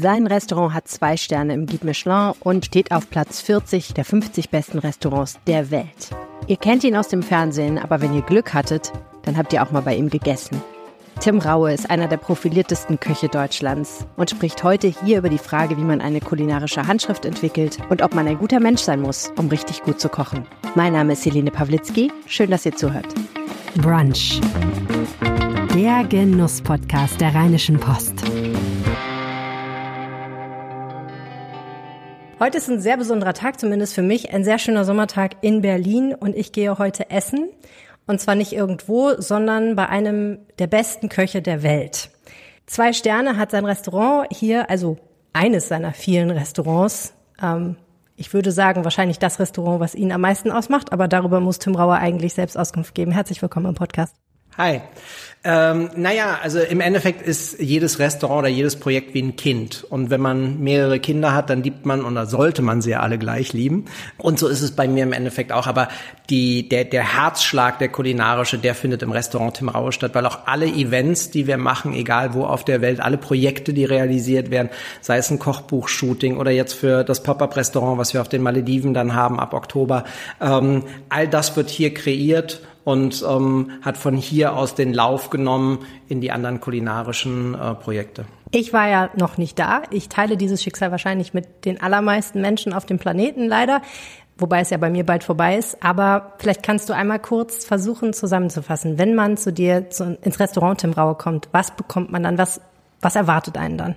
Sein Restaurant hat zwei Sterne im Guide Michelin und steht auf Platz 40 der 50 besten Restaurants der Welt. Ihr kennt ihn aus dem Fernsehen, aber wenn ihr Glück hattet, dann habt ihr auch mal bei ihm gegessen. Tim Raue ist einer der profiliertesten Köche Deutschlands und spricht heute hier über die Frage, wie man eine kulinarische Handschrift entwickelt und ob man ein guter Mensch sein muss, um richtig gut zu kochen. Mein Name ist Helene Pawlitzki. Schön, dass ihr zuhört. Brunch. Der Genuss-Podcast der Rheinischen Post. Heute ist ein sehr besonderer Tag, zumindest für mich, ein sehr schöner Sommertag in Berlin und ich gehe heute essen. Und zwar nicht irgendwo, sondern bei einem der besten Köche der Welt. Zwei Sterne hat sein Restaurant hier, also eines seiner vielen Restaurants. Ähm, ich würde sagen, wahrscheinlich das Restaurant, was ihn am meisten ausmacht, aber darüber muss Tim Rauer eigentlich selbst Auskunft geben. Herzlich willkommen im Podcast. Hi. Ähm, naja, also im Endeffekt ist jedes Restaurant oder jedes Projekt wie ein Kind. Und wenn man mehrere Kinder hat, dann liebt man oder sollte man sie ja alle gleich lieben. Und so ist es bei mir im Endeffekt auch. Aber die, der, der Herzschlag, der kulinarische, der findet im Restaurant Tim Raue statt, weil auch alle Events, die wir machen, egal wo auf der Welt, alle Projekte, die realisiert werden, sei es ein Kochbuch-Shooting oder jetzt für das Pop-Up-Restaurant, was wir auf den Malediven dann haben ab Oktober, ähm, all das wird hier kreiert und ähm, hat von hier aus den Lauf genommen in die anderen kulinarischen äh, Projekte. Ich war ja noch nicht da. Ich teile dieses Schicksal wahrscheinlich mit den allermeisten Menschen auf dem Planeten leider, wobei es ja bei mir bald vorbei ist. Aber vielleicht kannst du einmal kurz versuchen zusammenzufassen, wenn man zu dir zu, ins Restaurant Tim Raue kommt, was bekommt man dann, was, was erwartet einen dann?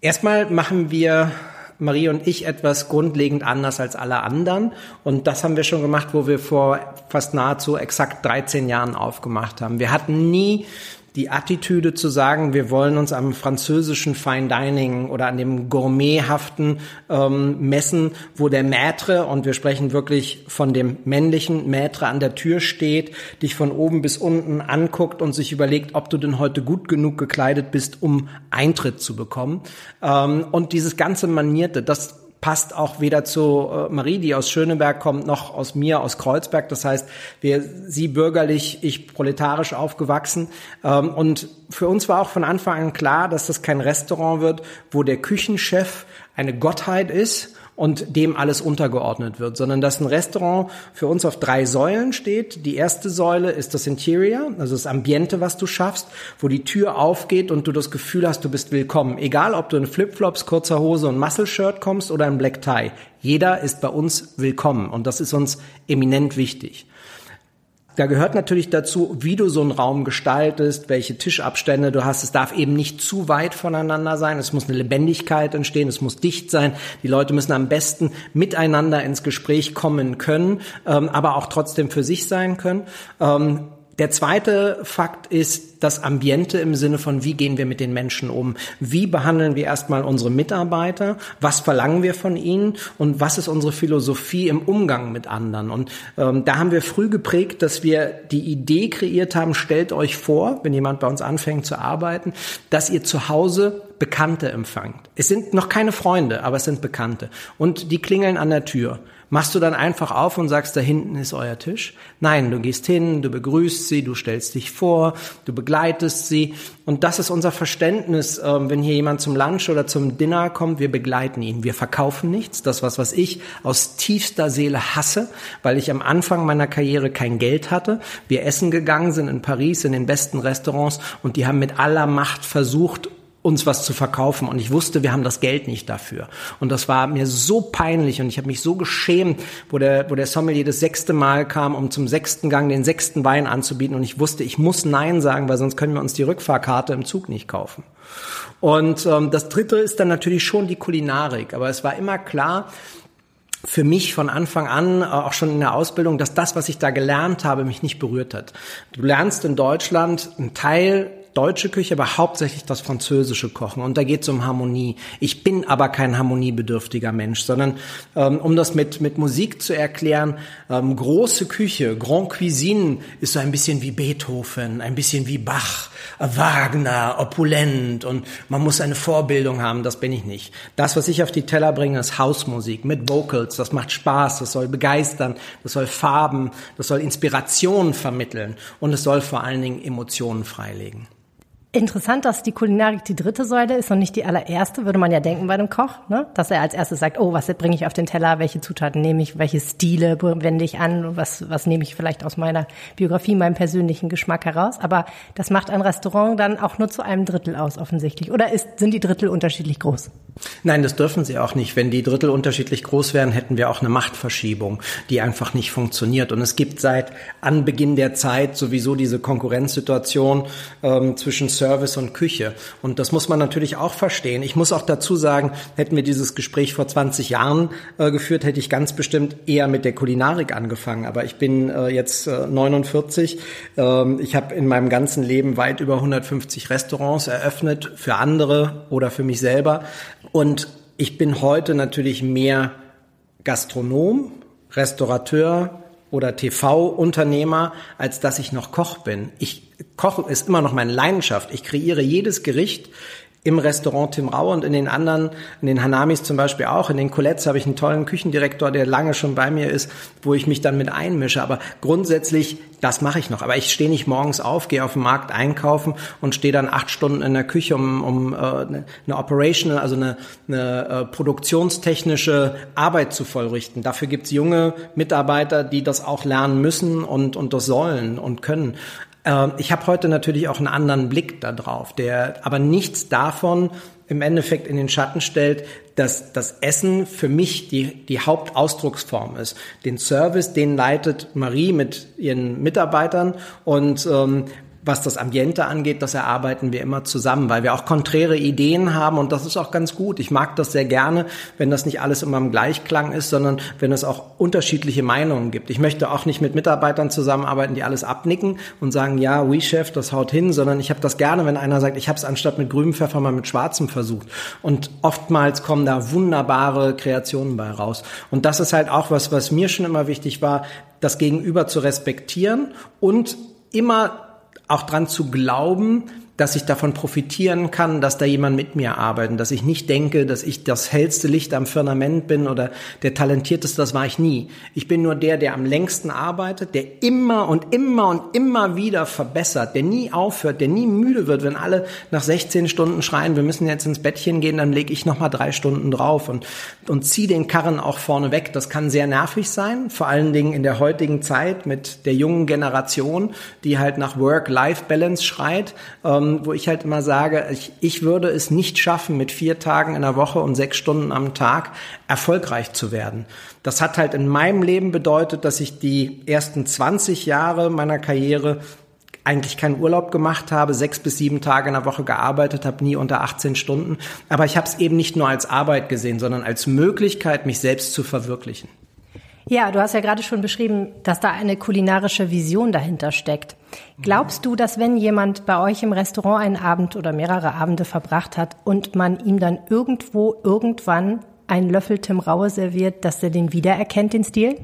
Erstmal machen wir Marie und ich etwas grundlegend anders als alle anderen. Und das haben wir schon gemacht, wo wir vor fast nahezu exakt 13 Jahren aufgemacht haben. Wir hatten nie die Attitüde zu sagen, wir wollen uns am französischen Fine Dining oder an dem Gourmethaften ähm, messen, wo der Maître, und wir sprechen wirklich von dem männlichen Maître an der Tür steht, dich von oben bis unten anguckt und sich überlegt, ob du denn heute gut genug gekleidet bist, um Eintritt zu bekommen. Ähm, und dieses ganze Manierte, das passt auch weder zu äh, Marie, die aus Schöneberg kommt, noch aus mir, aus Kreuzberg. Das heißt, wir, sie bürgerlich, ich proletarisch aufgewachsen. Ähm, und für uns war auch von Anfang an klar, dass das kein Restaurant wird, wo der Küchenchef eine Gottheit ist und dem alles untergeordnet wird, sondern dass ein Restaurant für uns auf drei Säulen steht. Die erste Säule ist das Interior, also das Ambiente, was du schaffst, wo die Tür aufgeht und du das Gefühl hast, du bist willkommen. Egal, ob du in Flipflops, kurzer Hose und Muscle-Shirt kommst oder in Black Tie. Jeder ist bei uns willkommen und das ist uns eminent wichtig. Da gehört natürlich dazu, wie du so einen Raum gestaltest, welche Tischabstände du hast. Es darf eben nicht zu weit voneinander sein. Es muss eine Lebendigkeit entstehen. Es muss dicht sein. Die Leute müssen am besten miteinander ins Gespräch kommen können, ähm, aber auch trotzdem für sich sein können. Ähm, der zweite Fakt ist das Ambiente im Sinne von, wie gehen wir mit den Menschen um? Wie behandeln wir erstmal unsere Mitarbeiter? Was verlangen wir von ihnen? Und was ist unsere Philosophie im Umgang mit anderen? Und ähm, da haben wir früh geprägt, dass wir die Idee kreiert haben, stellt euch vor, wenn jemand bei uns anfängt zu arbeiten, dass ihr zu Hause Bekannte empfangt. Es sind noch keine Freunde, aber es sind Bekannte. Und die klingeln an der Tür. Machst du dann einfach auf und sagst, da hinten ist euer Tisch? Nein, du gehst hin, du begrüßt sie, du stellst dich vor, du begleitest sie. Und das ist unser Verständnis, ähm, wenn hier jemand zum Lunch oder zum Dinner kommt, wir begleiten ihn. Wir verkaufen nichts. Das was, was ich aus tiefster Seele hasse, weil ich am Anfang meiner Karriere kein Geld hatte. Wir essen gegangen sind in Paris, in den besten Restaurants und die haben mit aller Macht versucht, uns was zu verkaufen und ich wusste, wir haben das Geld nicht dafür. Und das war mir so peinlich und ich habe mich so geschämt, wo der, wo der Sommelier das sechste Mal kam, um zum sechsten Gang den sechsten Wein anzubieten und ich wusste, ich muss Nein sagen, weil sonst können wir uns die Rückfahrkarte im Zug nicht kaufen. Und ähm, das dritte ist dann natürlich schon die Kulinarik, aber es war immer klar, für mich von Anfang an, äh, auch schon in der Ausbildung, dass das, was ich da gelernt habe, mich nicht berührt hat. Du lernst in Deutschland einen Teil deutsche Küche, aber hauptsächlich das französische Kochen. Und da geht es um Harmonie. Ich bin aber kein harmoniebedürftiger Mensch, sondern ähm, um das mit, mit Musik zu erklären, ähm, große Küche, Grand Cuisine ist so ein bisschen wie Beethoven, ein bisschen wie Bach, Wagner, opulent und man muss eine Vorbildung haben, das bin ich nicht. Das, was ich auf die Teller bringe, ist Hausmusik mit Vocals, das macht Spaß, das soll begeistern, das soll Farben, das soll Inspiration vermitteln und es soll vor allen Dingen Emotionen freilegen. Interessant, dass die Kulinarik die dritte Säule ist und nicht die allererste, würde man ja denken bei einem Koch, ne? dass er als erstes sagt, oh, was bringe ich auf den Teller, welche Zutaten nehme ich, welche Stile wende ich an, was, was nehme ich vielleicht aus meiner Biografie, meinem persönlichen Geschmack heraus. Aber das macht ein Restaurant dann auch nur zu einem Drittel aus, offensichtlich. Oder ist, sind die Drittel unterschiedlich groß? Nein, das dürfen sie auch nicht. Wenn die Drittel unterschiedlich groß wären, hätten wir auch eine Machtverschiebung, die einfach nicht funktioniert. Und es gibt seit Anbeginn der Zeit sowieso diese Konkurrenzsituation ähm, zwischen Service und Küche. Und das muss man natürlich auch verstehen. Ich muss auch dazu sagen, hätten wir dieses Gespräch vor 20 Jahren äh, geführt, hätte ich ganz bestimmt eher mit der Kulinarik angefangen. Aber ich bin äh, jetzt äh, 49. Ähm, ich habe in meinem ganzen Leben weit über 150 Restaurants eröffnet, für andere oder für mich selber. Und ich bin heute natürlich mehr Gastronom, Restaurateur, oder TV-Unternehmer, als dass ich noch Koch bin. Ich Kochen ist immer noch meine Leidenschaft. Ich kreiere jedes Gericht im Restaurant Tim Rau und in den anderen, in den Hanamis zum Beispiel auch. In den Colettes habe ich einen tollen Küchendirektor, der lange schon bei mir ist, wo ich mich dann mit einmische. Aber grundsätzlich, das mache ich noch. Aber ich stehe nicht morgens auf, gehe auf den Markt einkaufen und stehe dann acht Stunden in der Küche, um, um äh, eine Operational, also eine, eine äh, produktionstechnische Arbeit zu vollrichten. Dafür gibt's junge Mitarbeiter, die das auch lernen müssen und, und das sollen und können. Ähm, ich habe heute natürlich auch einen anderen Blick darauf, der aber nichts davon im Endeffekt in den Schatten stellt, dass das Essen für mich die, die Hauptausdrucksform ist. Den Service, den leitet Marie mit ihren Mitarbeitern und ähm, was das Ambiente angeht, das erarbeiten wir immer zusammen, weil wir auch konträre Ideen haben und das ist auch ganz gut. Ich mag das sehr gerne, wenn das nicht alles immer im Gleichklang ist, sondern wenn es auch unterschiedliche Meinungen gibt. Ich möchte auch nicht mit Mitarbeitern zusammenarbeiten, die alles abnicken und sagen, ja, we Chef, das haut hin, sondern ich habe das gerne, wenn einer sagt, ich habe es anstatt mit grünem Pfeffer mal mit schwarzem versucht. Und oftmals kommen da wunderbare Kreationen bei raus. Und das ist halt auch was, was mir schon immer wichtig war, das Gegenüber zu respektieren und immer auch dran zu glauben, dass ich davon profitieren kann, dass da jemand mit mir arbeitet, dass ich nicht denke, dass ich das hellste Licht am Firmament bin oder der talentierteste, das war ich nie. Ich bin nur der, der am längsten arbeitet, der immer und immer und immer wieder verbessert, der nie aufhört, der nie müde wird, wenn alle nach 16 Stunden schreien, wir müssen jetzt ins Bettchen gehen, dann lege ich noch mal drei Stunden drauf und und ziehe den Karren auch vorne weg. Das kann sehr nervig sein, vor allen Dingen in der heutigen Zeit mit der jungen Generation, die halt nach Work-Life-Balance schreit. Ähm, ähm, wo ich halt immer sage, ich, ich würde es nicht schaffen, mit vier Tagen in der Woche und sechs Stunden am Tag erfolgreich zu werden. Das hat halt in meinem Leben bedeutet, dass ich die ersten 20 Jahre meiner Karriere eigentlich keinen Urlaub gemacht habe, sechs bis sieben Tage in der Woche gearbeitet habe, nie unter 18 Stunden. Aber ich habe es eben nicht nur als Arbeit gesehen, sondern als Möglichkeit, mich selbst zu verwirklichen. Ja, du hast ja gerade schon beschrieben, dass da eine kulinarische Vision dahinter steckt. Glaubst du, dass wenn jemand bei euch im Restaurant einen Abend oder mehrere Abende verbracht hat und man ihm dann irgendwo irgendwann einen Löffel Tim Raue serviert, dass er den wiedererkennt, den Stil?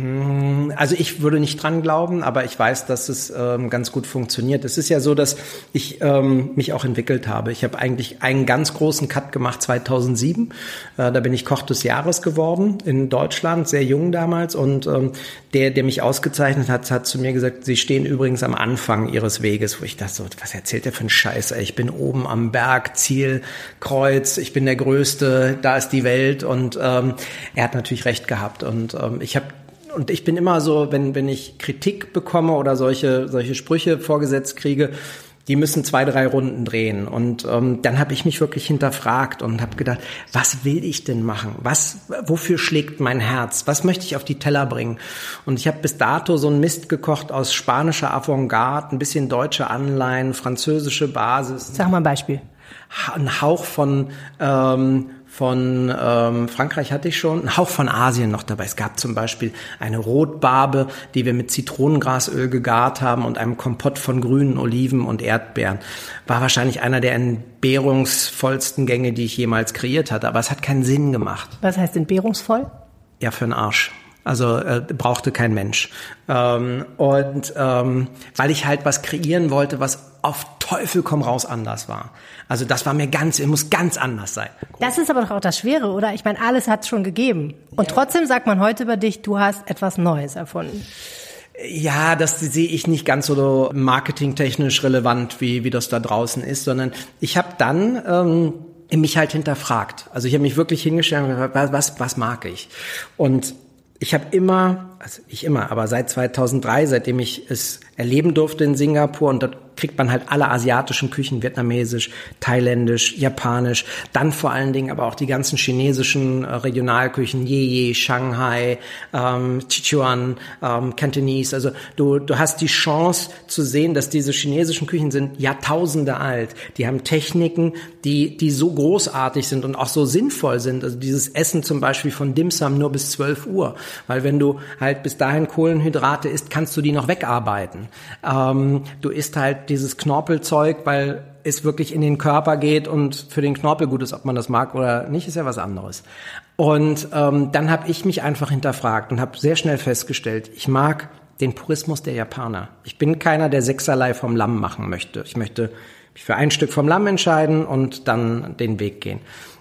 Hm, also ich würde nicht dran glauben, aber ich weiß, dass es ähm, ganz gut funktioniert. Es ist ja so, dass ich ähm, mich auch entwickelt habe. Ich habe eigentlich einen ganz großen Cut gemacht 2007. Äh, da bin ich Koch des Jahres geworden in Deutschland, sehr jung damals. Und ähm, der, der mich ausgezeichnet hat, hat zu mir gesagt, Sie stehen übrigens am Anfang Ihres Weges. Wo ich dachte, so, was erzählt der für ein Scheiß? Ey? Ich bin oben am Berg, Ziel, Kreuz, ich bin der Größte, da ist die Welt. Und ähm, er hat natürlich recht gehabt. Und ähm, ich habe und ich bin immer so, wenn, wenn ich Kritik bekomme oder solche, solche Sprüche vorgesetzt kriege, die müssen zwei, drei Runden drehen. Und ähm, dann habe ich mich wirklich hinterfragt und habe gedacht, was will ich denn machen? Was, wofür schlägt mein Herz? Was möchte ich auf die Teller bringen? Und ich habe bis dato so einen Mist gekocht aus spanischer Avantgarde, ein bisschen deutsche Anleihen, französische Basis. Sag mal ein Beispiel. Ein Hauch von ähm, von ähm, Frankreich hatte ich schon, ein Hauch von Asien noch dabei. Es gab zum Beispiel eine Rotbarbe, die wir mit Zitronengrasöl gegart haben und einem Kompott von grünen Oliven und Erdbeeren. War wahrscheinlich einer der entbehrungsvollsten Gänge, die ich jemals kreiert hatte, aber es hat keinen Sinn gemacht. Was heißt entbehrungsvoll? Ja, für den Arsch. Also äh, brauchte kein Mensch. Ähm, und ähm, weil ich halt was kreieren wollte, was auf Teufel komm raus anders war. Also das war mir ganz, es muss ganz anders sein. Das ist aber doch auch das Schwere, oder? Ich meine, alles hat es schon gegeben. Und ja. trotzdem sagt man heute über dich, du hast etwas Neues erfunden. Ja, das sehe ich nicht ganz so marketingtechnisch relevant, wie, wie das da draußen ist, sondern ich habe dann ähm, mich halt hinterfragt. Also ich habe mich wirklich hingestellt und gesagt, was, was mag ich? Und ich habe immer, also ich immer, aber seit 2003, seitdem ich es erleben durfte in Singapur und dort kriegt man halt alle asiatischen Küchen, vietnamesisch, thailändisch, japanisch, dann vor allen Dingen aber auch die ganzen chinesischen äh, Regionalküchen, Yeye, Shanghai, ähm, Sichuan, ähm, Cantonese. Also du, du hast die Chance zu sehen, dass diese chinesischen Küchen sind Jahrtausende alt. Die haben Techniken, die, die so großartig sind und auch so sinnvoll sind. Also dieses Essen zum Beispiel von Dim Sum nur bis 12 Uhr. Weil wenn du halt bis dahin Kohlenhydrate isst, kannst du die noch wegarbeiten. Ähm, du isst halt dieses Knorpelzeug, weil es wirklich in den Körper geht und für den Knorpel gut ist, ob man das mag oder nicht, ist ja was anderes. Und ähm, dann habe ich mich einfach hinterfragt und habe sehr schnell festgestellt, ich mag den Purismus der Japaner. Ich bin keiner, der sechserlei vom Lamm machen möchte. Ich möchte mich für ein Stück vom Lamm entscheiden und dann den Weg gehen.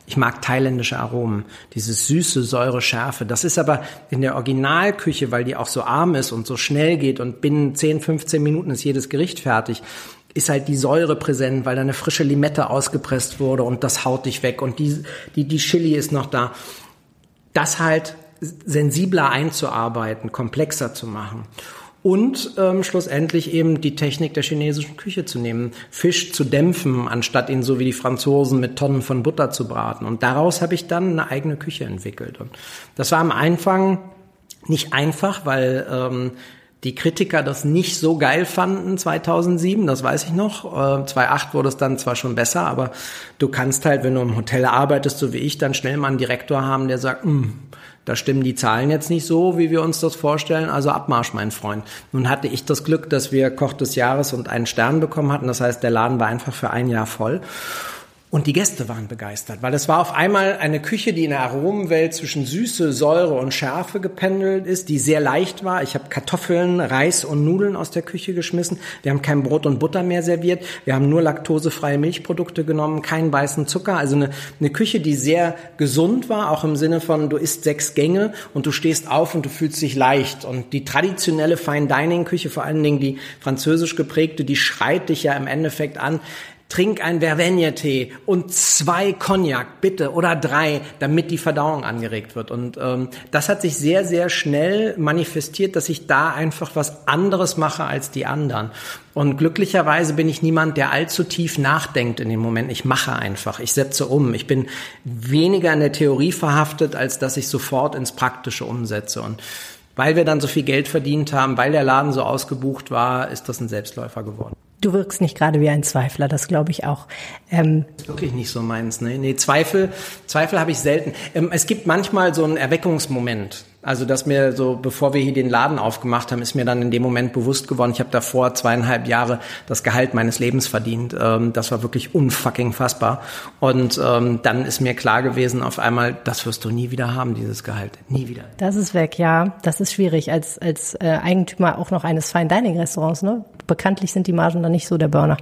Ich mag thailändische Aromen, dieses süße, säure, schärfe. Das ist aber in der Originalküche, weil die auch so arm ist und so schnell geht und binnen 10, 15 Minuten ist jedes Gericht fertig, ist halt die Säure präsent, weil da eine frische Limette ausgepresst wurde und das haut dich weg und die, die, die Chili ist noch da. Das halt sensibler einzuarbeiten, komplexer zu machen und ähm, schlussendlich eben die Technik der chinesischen Küche zu nehmen, Fisch zu dämpfen, anstatt ihn so wie die Franzosen mit Tonnen von Butter zu braten. Und daraus habe ich dann eine eigene Küche entwickelt. Und das war am Anfang nicht einfach, weil ähm, die Kritiker das nicht so geil fanden 2007, das weiß ich noch. Äh, 2008 wurde es dann zwar schon besser, aber du kannst halt, wenn du im Hotel arbeitest, so wie ich, dann schnell mal einen Direktor haben, der sagt, hm, da stimmen die Zahlen jetzt nicht so, wie wir uns das vorstellen, also Abmarsch, mein Freund. Nun hatte ich das Glück, dass wir Koch des Jahres und einen Stern bekommen hatten, das heißt, der Laden war einfach für ein Jahr voll. Und die Gäste waren begeistert, weil es war auf einmal eine Küche, die in der Aromenwelt zwischen Süße, Säure und Schärfe gependelt ist, die sehr leicht war. Ich habe Kartoffeln, Reis und Nudeln aus der Küche geschmissen. Wir haben kein Brot und Butter mehr serviert. Wir haben nur laktosefreie Milchprodukte genommen, keinen weißen Zucker. Also eine, eine Küche, die sehr gesund war, auch im Sinne von, du isst sechs Gänge und du stehst auf und du fühlst dich leicht. Und die traditionelle Fine Dining Küche, vor allen Dingen die französisch geprägte, die schreit dich ja im Endeffekt an trink ein Vervegne-Tee und zwei Cognac, bitte, oder drei, damit die Verdauung angeregt wird. Und ähm, das hat sich sehr, sehr schnell manifestiert, dass ich da einfach was anderes mache als die anderen. Und glücklicherweise bin ich niemand, der allzu tief nachdenkt in dem Moment. Ich mache einfach, ich setze um. Ich bin weniger in der Theorie verhaftet, als dass ich sofort ins Praktische umsetze. Und weil wir dann so viel Geld verdient haben, weil der Laden so ausgebucht war, ist das ein Selbstläufer geworden. Du wirkst nicht gerade wie ein Zweifler, das glaube ich auch. Ähm Wirklich nicht so meins. Ne? Nee, Zweifel, Zweifel habe ich selten. Ähm, es gibt manchmal so einen Erweckungsmoment. Also, dass mir so, bevor wir hier den Laden aufgemacht haben, ist mir dann in dem Moment bewusst geworden, ich habe davor zweieinhalb Jahre das Gehalt meines Lebens verdient. Ähm, das war wirklich unfucking fassbar. Und ähm, dann ist mir klar gewesen, auf einmal, das wirst du nie wieder haben, dieses Gehalt. Nie wieder. Das ist weg, ja. Das ist schwierig als, als äh, Eigentümer auch noch eines Fine Dining Restaurants. Ne? Bekanntlich sind die Margen dann nicht so der Burner.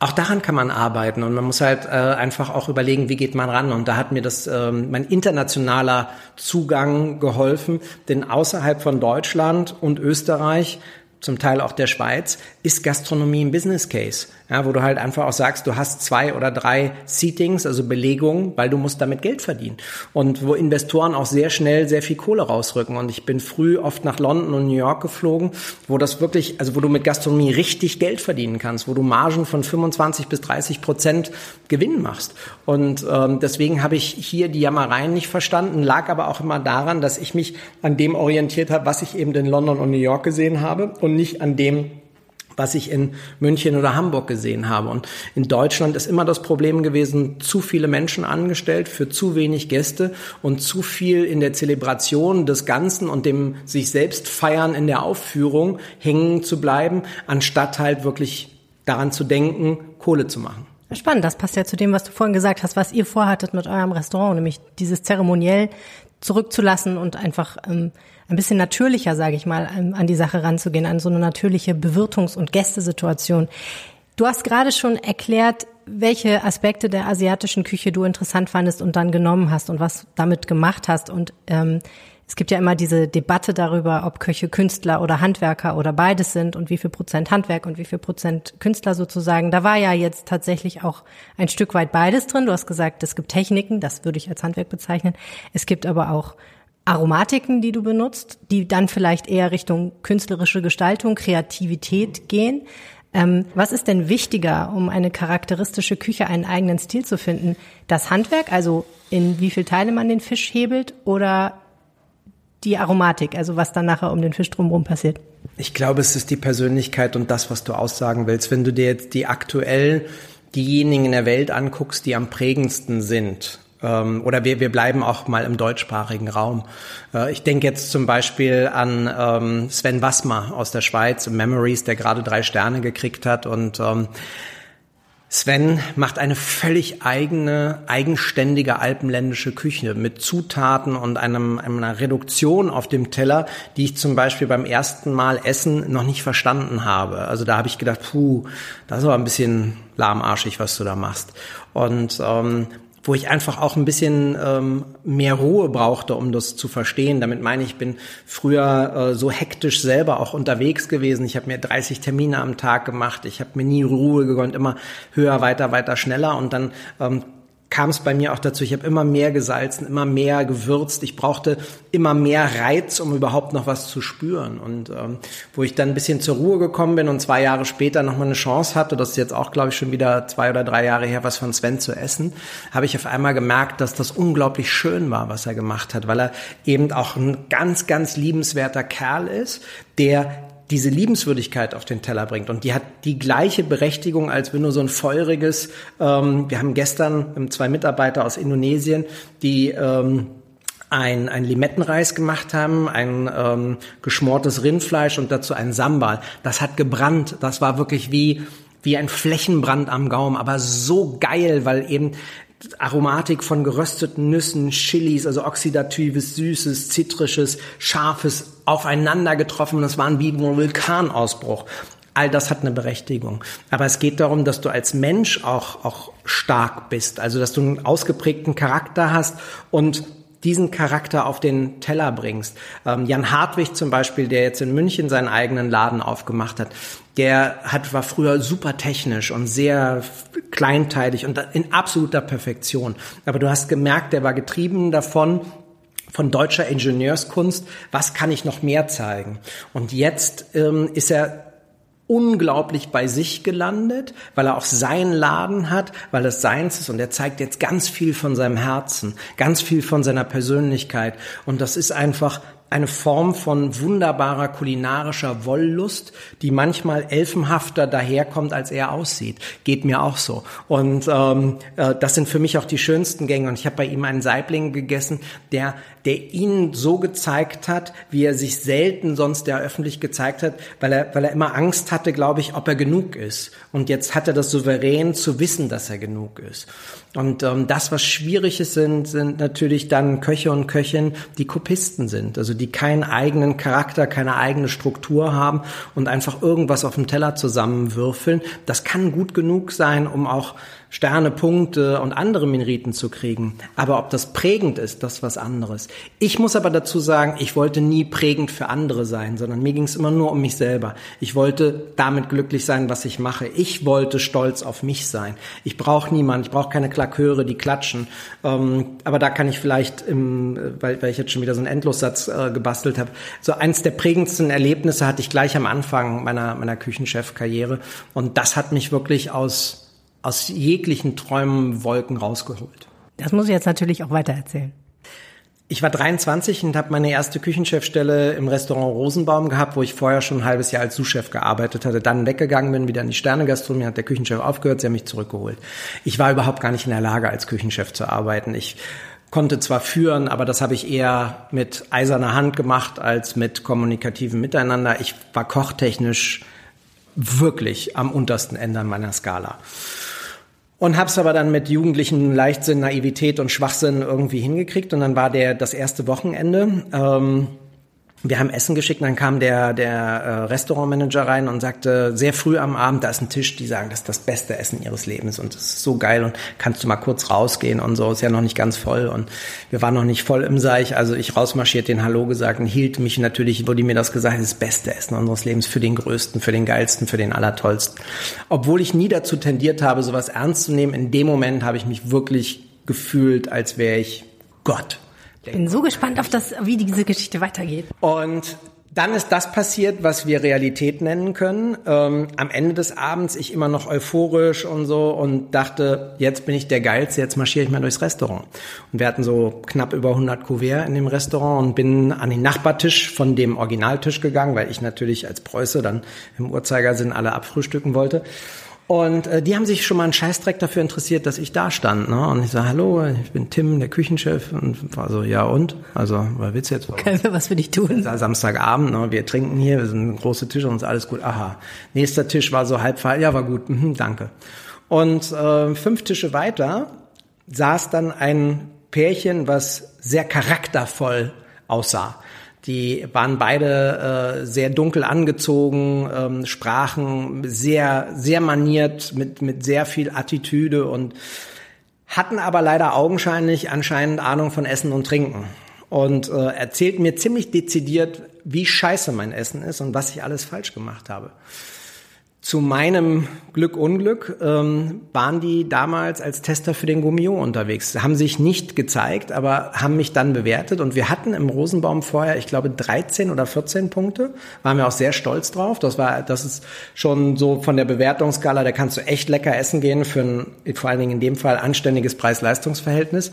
Auch daran kann man arbeiten und man muss halt äh, einfach auch überlegen, wie geht man ran. Und da hat mir das ähm, mein internationaler Zugang geholfen, denn außerhalb von Deutschland und Österreich zum Teil auch der Schweiz, ist Gastronomie ein Business Case ja, wo du halt einfach auch sagst, du hast zwei oder drei Seatings, also Belegungen, weil du musst damit Geld verdienen. Und wo Investoren auch sehr schnell sehr viel Kohle rausrücken. Und ich bin früh oft nach London und New York geflogen, wo das wirklich, also wo du mit Gastronomie richtig Geld verdienen kannst, wo du Margen von 25 bis 30 Prozent Gewinn machst. Und ähm, deswegen habe ich hier die Jammereien nicht verstanden, lag aber auch immer daran, dass ich mich an dem orientiert habe, was ich eben in London und New York gesehen habe und nicht an dem, was ich in München oder Hamburg gesehen habe. Und in Deutschland ist immer das Problem gewesen, zu viele Menschen angestellt für zu wenig Gäste und zu viel in der Zelebration des Ganzen und dem sich selbst feiern in der Aufführung hängen zu bleiben, anstatt halt wirklich daran zu denken, Kohle zu machen. Spannend, das passt ja zu dem, was du vorhin gesagt hast, was ihr vorhattet mit eurem Restaurant, nämlich dieses zeremoniell zurückzulassen und einfach ähm, ein bisschen natürlicher, sage ich mal, an die Sache ranzugehen, an so eine natürliche Bewirtungs- und Gästesituation. Du hast gerade schon erklärt, welche Aspekte der asiatischen Küche du interessant fandest und dann genommen hast und was damit gemacht hast. Und ähm, es gibt ja immer diese Debatte darüber, ob Köche Künstler oder Handwerker oder beides sind und wie viel Prozent Handwerk und wie viel Prozent Künstler sozusagen. Da war ja jetzt tatsächlich auch ein Stück weit beides drin. Du hast gesagt, es gibt Techniken, das würde ich als Handwerk bezeichnen. Es gibt aber auch Aromatiken, die du benutzt, die dann vielleicht eher Richtung künstlerische Gestaltung, Kreativität gehen. Ähm, was ist denn wichtiger, um eine charakteristische Küche einen eigenen Stil zu finden? Das Handwerk, also in wie viel Teile man den Fisch hebelt, oder die Aromatik, also was dann nachher um den Fisch drumherum passiert? Ich glaube, es ist die Persönlichkeit und das, was du aussagen willst. Wenn du dir jetzt die aktuell diejenigen in der Welt anguckst, die am prägendsten sind, ähm, oder wir, wir bleiben auch mal im deutschsprachigen Raum. Äh, ich denke jetzt zum Beispiel an ähm, Sven Wassmer aus der Schweiz, Memories, der gerade drei Sterne gekriegt hat und ähm, Sven macht eine völlig eigene, eigenständige alpenländische Küche mit Zutaten und einem, einer Reduktion auf dem Teller, die ich zum Beispiel beim ersten Mal essen noch nicht verstanden habe. Also da habe ich gedacht, puh, das ist aber ein bisschen lahmarschig, was du da machst. Und ähm, wo ich einfach auch ein bisschen ähm, mehr Ruhe brauchte, um das zu verstehen. Damit meine ich, bin früher äh, so hektisch selber auch unterwegs gewesen. Ich habe mir 30 Termine am Tag gemacht. Ich habe mir nie Ruhe gegönnt, immer höher, weiter, weiter, schneller. Und dann ähm, kam es bei mir auch dazu, ich habe immer mehr gesalzen, immer mehr gewürzt. Ich brauchte immer mehr Reiz, um überhaupt noch was zu spüren. Und ähm, wo ich dann ein bisschen zur Ruhe gekommen bin und zwei Jahre später nochmal eine Chance hatte, das ist jetzt auch, glaube ich, schon wieder zwei oder drei Jahre her, was von Sven zu essen, habe ich auf einmal gemerkt, dass das unglaublich schön war, was er gemacht hat, weil er eben auch ein ganz, ganz liebenswerter Kerl ist, der diese Liebenswürdigkeit auf den Teller bringt. Und die hat die gleiche Berechtigung, als wenn du so ein feuriges, ähm, wir haben gestern zwei Mitarbeiter aus Indonesien, die ähm, ein, ein Limettenreis gemacht haben, ein ähm, geschmortes Rindfleisch und dazu ein Sambal. Das hat gebrannt. Das war wirklich wie wie ein Flächenbrand am Gaumen, aber so geil, weil eben Aromatik von gerösteten Nüssen, Chilis, also oxidatives, süßes, zitrisches, scharfes aufeinander getroffen. Das waren wie ein Vulkanausbruch. All das hat eine Berechtigung. Aber es geht darum, dass du als Mensch auch, auch stark bist. Also, dass du einen ausgeprägten Charakter hast und diesen Charakter auf den Teller bringst. Ähm, Jan Hartwig zum Beispiel, der jetzt in München seinen eigenen Laden aufgemacht hat, der hat, war früher super technisch und sehr kleinteilig und in absoluter Perfektion. Aber du hast gemerkt, der war getrieben davon, von deutscher Ingenieurskunst, was kann ich noch mehr zeigen? Und jetzt ähm, ist er unglaublich bei sich gelandet, weil er auch seinen Laden hat, weil es seins ist und er zeigt jetzt ganz viel von seinem Herzen, ganz viel von seiner Persönlichkeit und das ist einfach eine Form von wunderbarer kulinarischer Wollust, die manchmal elfenhafter daherkommt, als er aussieht. Geht mir auch so. Und ähm, äh, das sind für mich auch die schönsten Gänge. Und ich habe bei ihm einen Saibling gegessen, der, der ihn so gezeigt hat, wie er sich selten sonst der öffentlich gezeigt hat, weil er, weil er immer Angst hatte, glaube ich, ob er genug ist. Und jetzt hat er das souverän zu wissen, dass er genug ist. Und ähm, das, was schwierig ist, sind, sind natürlich dann Köche und Köchinnen, die Kopisten sind, also die keinen eigenen Charakter, keine eigene Struktur haben und einfach irgendwas auf dem Teller zusammenwürfeln. Das kann gut genug sein, um auch Sterne, Punkte und andere Meriten zu kriegen. Aber ob das prägend ist, das ist was anderes. Ich muss aber dazu sagen, ich wollte nie prägend für andere sein, sondern mir ging es immer nur um mich selber. Ich wollte damit glücklich sein, was ich mache. Ich wollte stolz auf mich sein. Ich brauche niemanden, ich brauche keine Klaköre, die klatschen. Ähm, aber da kann ich vielleicht, im, weil, weil ich jetzt schon wieder so einen Endlossatz äh, gebastelt habe, so eins der prägendsten Erlebnisse hatte ich gleich am Anfang meiner, meiner Küchenchefkarriere. Und das hat mich wirklich aus aus jeglichen Träumen, Wolken rausgeholt. Das muss ich jetzt natürlich auch weitererzählen. Ich war 23 und habe meine erste Küchenchefstelle im Restaurant Rosenbaum gehabt, wo ich vorher schon ein halbes Jahr als Sous-Chef gearbeitet hatte, dann weggegangen bin, wieder in die Sternegastronomie, hat der Küchenchef aufgehört, sie haben mich zurückgeholt. Ich war überhaupt gar nicht in der Lage, als Küchenchef zu arbeiten. Ich konnte zwar führen, aber das habe ich eher mit eiserner Hand gemacht als mit kommunikativem Miteinander. Ich war kochtechnisch wirklich am untersten Ende meiner Skala. Und hab's aber dann mit jugendlichen Leichtsinn, Naivität und Schwachsinn irgendwie hingekriegt. Und dann war der das erste Wochenende. Ähm, wir haben Essen geschickt dann kam der, der äh, Restaurantmanager rein und sagte sehr früh am Abend, da ist ein Tisch, die sagen, das ist das beste Essen ihres Lebens und das ist so geil und kannst du mal kurz rausgehen und so, ist ja noch nicht ganz voll und wir waren noch nicht voll im Seich, also ich rausmarschiert, den Hallo gesagt und hielt mich natürlich, wurde mir das gesagt, das beste Essen unseres Lebens für den größten, für den geilsten, für den allertollsten. Obwohl ich nie dazu tendiert habe, sowas ernst zu nehmen, in dem Moment habe ich mich wirklich gefühlt, als wäre ich Gott. Ich bin so gespannt auf das, wie diese Geschichte weitergeht. Und dann ist das passiert, was wir Realität nennen können. Ähm, am Ende des Abends ich immer noch euphorisch und so und dachte, jetzt bin ich der Geilste, jetzt marschiere ich mal durchs Restaurant. Und wir hatten so knapp über 100 Kuvert in dem Restaurant und bin an den Nachbartisch von dem Originaltisch gegangen, weil ich natürlich als Preuße dann im Uhrzeigersinn alle abfrühstücken wollte. Und äh, die haben sich schon mal einen Scheißdreck dafür interessiert, dass ich da stand. Ne? Und ich sage, hallo, ich bin Tim, der Küchenchef. Und war so, ja und? Also, was willst du jetzt? Können wir was für dich tun? Samstagabend, ne? wir trinken hier, wir sind ein großer Tisch und ist alles gut. Aha. Nächster Tisch war so halb voll, ja, war gut, mhm, danke. Und äh, fünf Tische weiter saß dann ein Pärchen, was sehr charaktervoll aussah. Die waren beide äh, sehr dunkel angezogen, ähm, sprachen sehr, sehr maniert, mit, mit sehr viel Attitüde und hatten aber leider augenscheinlich anscheinend Ahnung von Essen und Trinken. Und äh, erzählten mir ziemlich dezidiert, wie scheiße mein Essen ist und was ich alles falsch gemacht habe. Zu meinem Glück Unglück ähm, waren die damals als Tester für den Gummio unterwegs. Haben sich nicht gezeigt, aber haben mich dann bewertet. Und wir hatten im Rosenbaum vorher, ich glaube, 13 oder 14 Punkte. Waren wir auch sehr stolz drauf. Das war, das ist schon so von der Bewertungsskala, da kannst du echt lecker essen gehen für ein, vor allen Dingen in dem Fall, anständiges Preis-Leistungs-Verhältnis.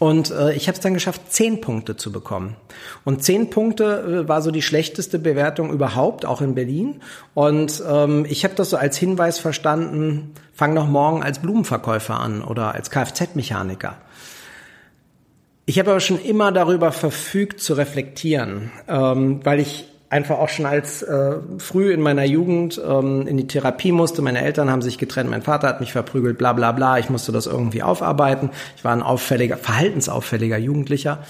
Und äh, ich habe es dann geschafft, 10 Punkte zu bekommen. Und 10 Punkte äh, war so die schlechteste Bewertung überhaupt, auch in Berlin. Und ähm, ich habe das so als Hinweis verstanden, fang noch morgen als Blumenverkäufer an oder als Kfz-Mechaniker. Ich habe aber schon immer darüber verfügt zu reflektieren, ähm, weil ich einfach auch schon als äh, früh in meiner Jugend ähm, in die Therapie musste. Meine Eltern haben sich getrennt, mein Vater hat mich verprügelt, bla bla bla. Ich musste das irgendwie aufarbeiten. Ich war ein auffälliger, verhaltensauffälliger Jugendlicher.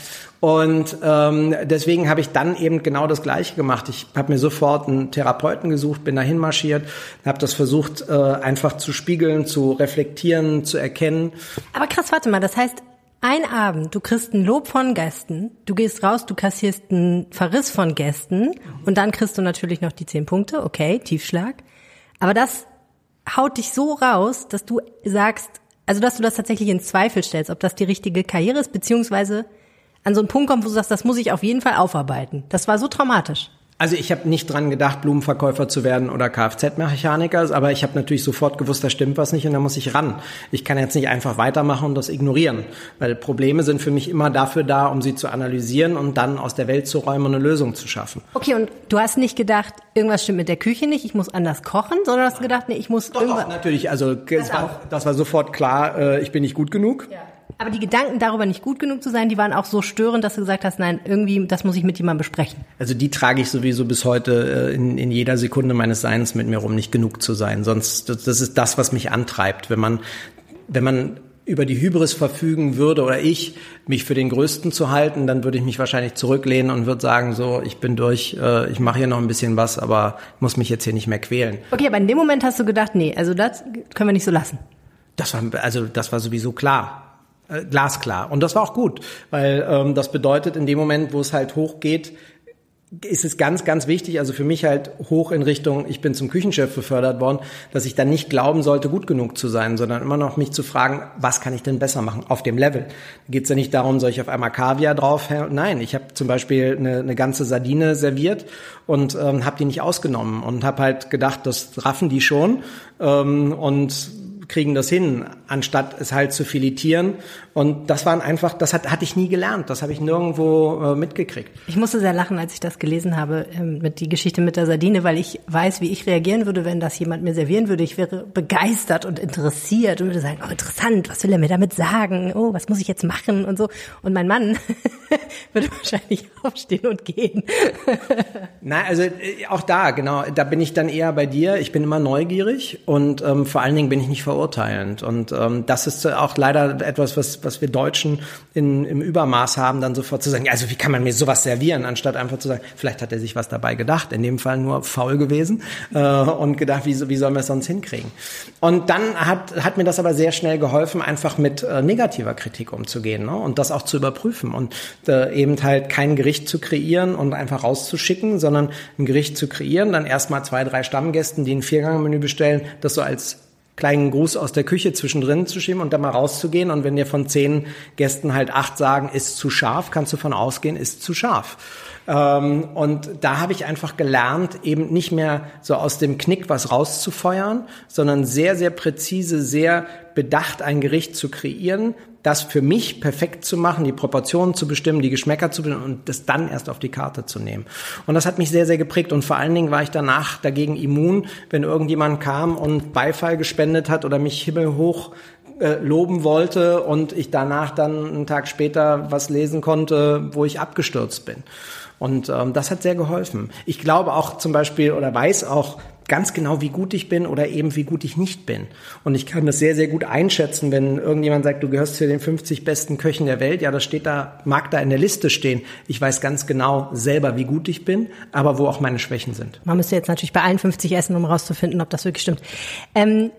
Und ähm, deswegen habe ich dann eben genau das Gleiche gemacht. Ich habe mir sofort einen Therapeuten gesucht, bin dahin marschiert, habe das versucht äh, einfach zu spiegeln, zu reflektieren, zu erkennen. Aber krass, warte mal, das heißt, ein Abend, du kriegst ein Lob von Gästen, du gehst raus, du kassierst einen Verriss von Gästen und dann kriegst du natürlich noch die zehn Punkte, okay, Tiefschlag. Aber das haut dich so raus, dass du sagst, also dass du das tatsächlich in Zweifel stellst, ob das die richtige Karriere ist, beziehungsweise an so einen Punkt kommt, wo du sagst, das muss ich auf jeden Fall aufarbeiten. Das war so traumatisch. Also ich habe nicht dran gedacht, Blumenverkäufer zu werden oder Kfz-Mechaniker, aber ich habe natürlich sofort gewusst, da stimmt was nicht und da muss ich ran. Ich kann jetzt nicht einfach weitermachen und das ignorieren, weil Probleme sind für mich immer dafür da, um sie zu analysieren und dann aus der Welt zu räumen und eine Lösung zu schaffen. Okay, und du hast nicht gedacht, irgendwas stimmt mit der Küche nicht, ich muss anders kochen, sondern hast gedacht, nee, ich muss doch, irgendwas... Doch, natürlich, also das war, das war sofort klar, äh, ich bin nicht gut genug. Ja. Aber die Gedanken darüber nicht gut genug zu sein, die waren auch so störend, dass du gesagt hast, nein, irgendwie, das muss ich mit jemandem besprechen. Also die trage ich sowieso bis heute äh, in, in jeder Sekunde meines Seins mit mir rum, nicht genug zu sein. Sonst, das, das ist das, was mich antreibt. Wenn man, wenn man über die Hybris verfügen würde oder ich, mich für den Größten zu halten, dann würde ich mich wahrscheinlich zurücklehnen und würde sagen, so, ich bin durch, äh, ich mache hier noch ein bisschen was, aber muss mich jetzt hier nicht mehr quälen. Okay, aber in dem Moment hast du gedacht, nee, also das können wir nicht so lassen. Das war, also das war sowieso klar. Äh, glasklar. Und das war auch gut, weil ähm, das bedeutet, in dem Moment, wo es halt hochgeht, ist es ganz, ganz wichtig, also für mich halt hoch in Richtung, ich bin zum Küchenchef befördert worden, dass ich dann nicht glauben sollte, gut genug zu sein, sondern immer noch mich zu fragen, was kann ich denn besser machen auf dem Level? Geht es ja nicht darum, soll ich auf einmal Kaviar drauf? Nein, ich habe zum Beispiel eine, eine ganze Sardine serviert und ähm, habe die nicht ausgenommen und habe halt gedacht, das raffen die schon ähm, und kriegen das hin, anstatt es halt zu filetieren. Und das waren einfach, das hat, hatte ich nie gelernt, das habe ich nirgendwo äh, mitgekriegt. Ich musste sehr lachen, als ich das gelesen habe, ähm, mit die Geschichte mit der Sardine, weil ich weiß, wie ich reagieren würde, wenn das jemand mir servieren würde. Ich wäre begeistert und interessiert und würde sagen, oh interessant, was will er mir damit sagen? Oh, was muss ich jetzt machen und so. Und mein Mann würde wahrscheinlich aufstehen und gehen. Nein, also äh, auch da, genau, da bin ich dann eher bei dir. Ich bin immer neugierig und ähm, vor allen Dingen bin ich nicht verurteilend. Und ähm, das ist auch leider etwas, was, was wir Deutschen in, im Übermaß haben, dann sofort zu sagen, also wie kann man mir sowas servieren, anstatt einfach zu sagen, vielleicht hat er sich was dabei gedacht, in dem Fall nur faul gewesen äh, und gedacht, wie, wie sollen wir es sonst hinkriegen. Und dann hat, hat mir das aber sehr schnell geholfen, einfach mit äh, negativer Kritik umzugehen ne? und das auch zu überprüfen und äh, eben halt kein Gericht zu kreieren und einfach rauszuschicken, sondern ein Gericht zu kreieren, dann erstmal zwei, drei Stammgästen, die ein Viergangmenü bestellen, das so als kleinen Gruß aus der Küche zwischendrin zu schieben und dann mal rauszugehen. Und wenn dir von zehn Gästen halt acht sagen, ist zu scharf, kannst du von ausgehen, ist zu scharf. Ähm, und da habe ich einfach gelernt, eben nicht mehr so aus dem Knick was rauszufeuern, sondern sehr, sehr präzise, sehr bedacht ein Gericht zu kreieren, das für mich perfekt zu machen, die Proportionen zu bestimmen, die Geschmäcker zu bestimmen und das dann erst auf die Karte zu nehmen. Und das hat mich sehr, sehr geprägt. Und vor allen Dingen war ich danach dagegen immun, wenn irgendjemand kam und Beifall gespendet hat oder mich himmelhoch äh, loben wollte und ich danach dann einen Tag später was lesen konnte, wo ich abgestürzt bin. Und ähm, das hat sehr geholfen. Ich glaube auch zum Beispiel oder weiß auch, ganz genau, wie gut ich bin oder eben wie gut ich nicht bin. Und ich kann das sehr, sehr gut einschätzen, wenn irgendjemand sagt, du gehörst zu den 50 besten Köchen der Welt. Ja, das steht da, mag da in der Liste stehen. Ich weiß ganz genau selber, wie gut ich bin, aber wo auch meine Schwächen sind. Man müsste jetzt natürlich bei allen 50 essen, um rauszufinden, ob das wirklich stimmt. Ähm,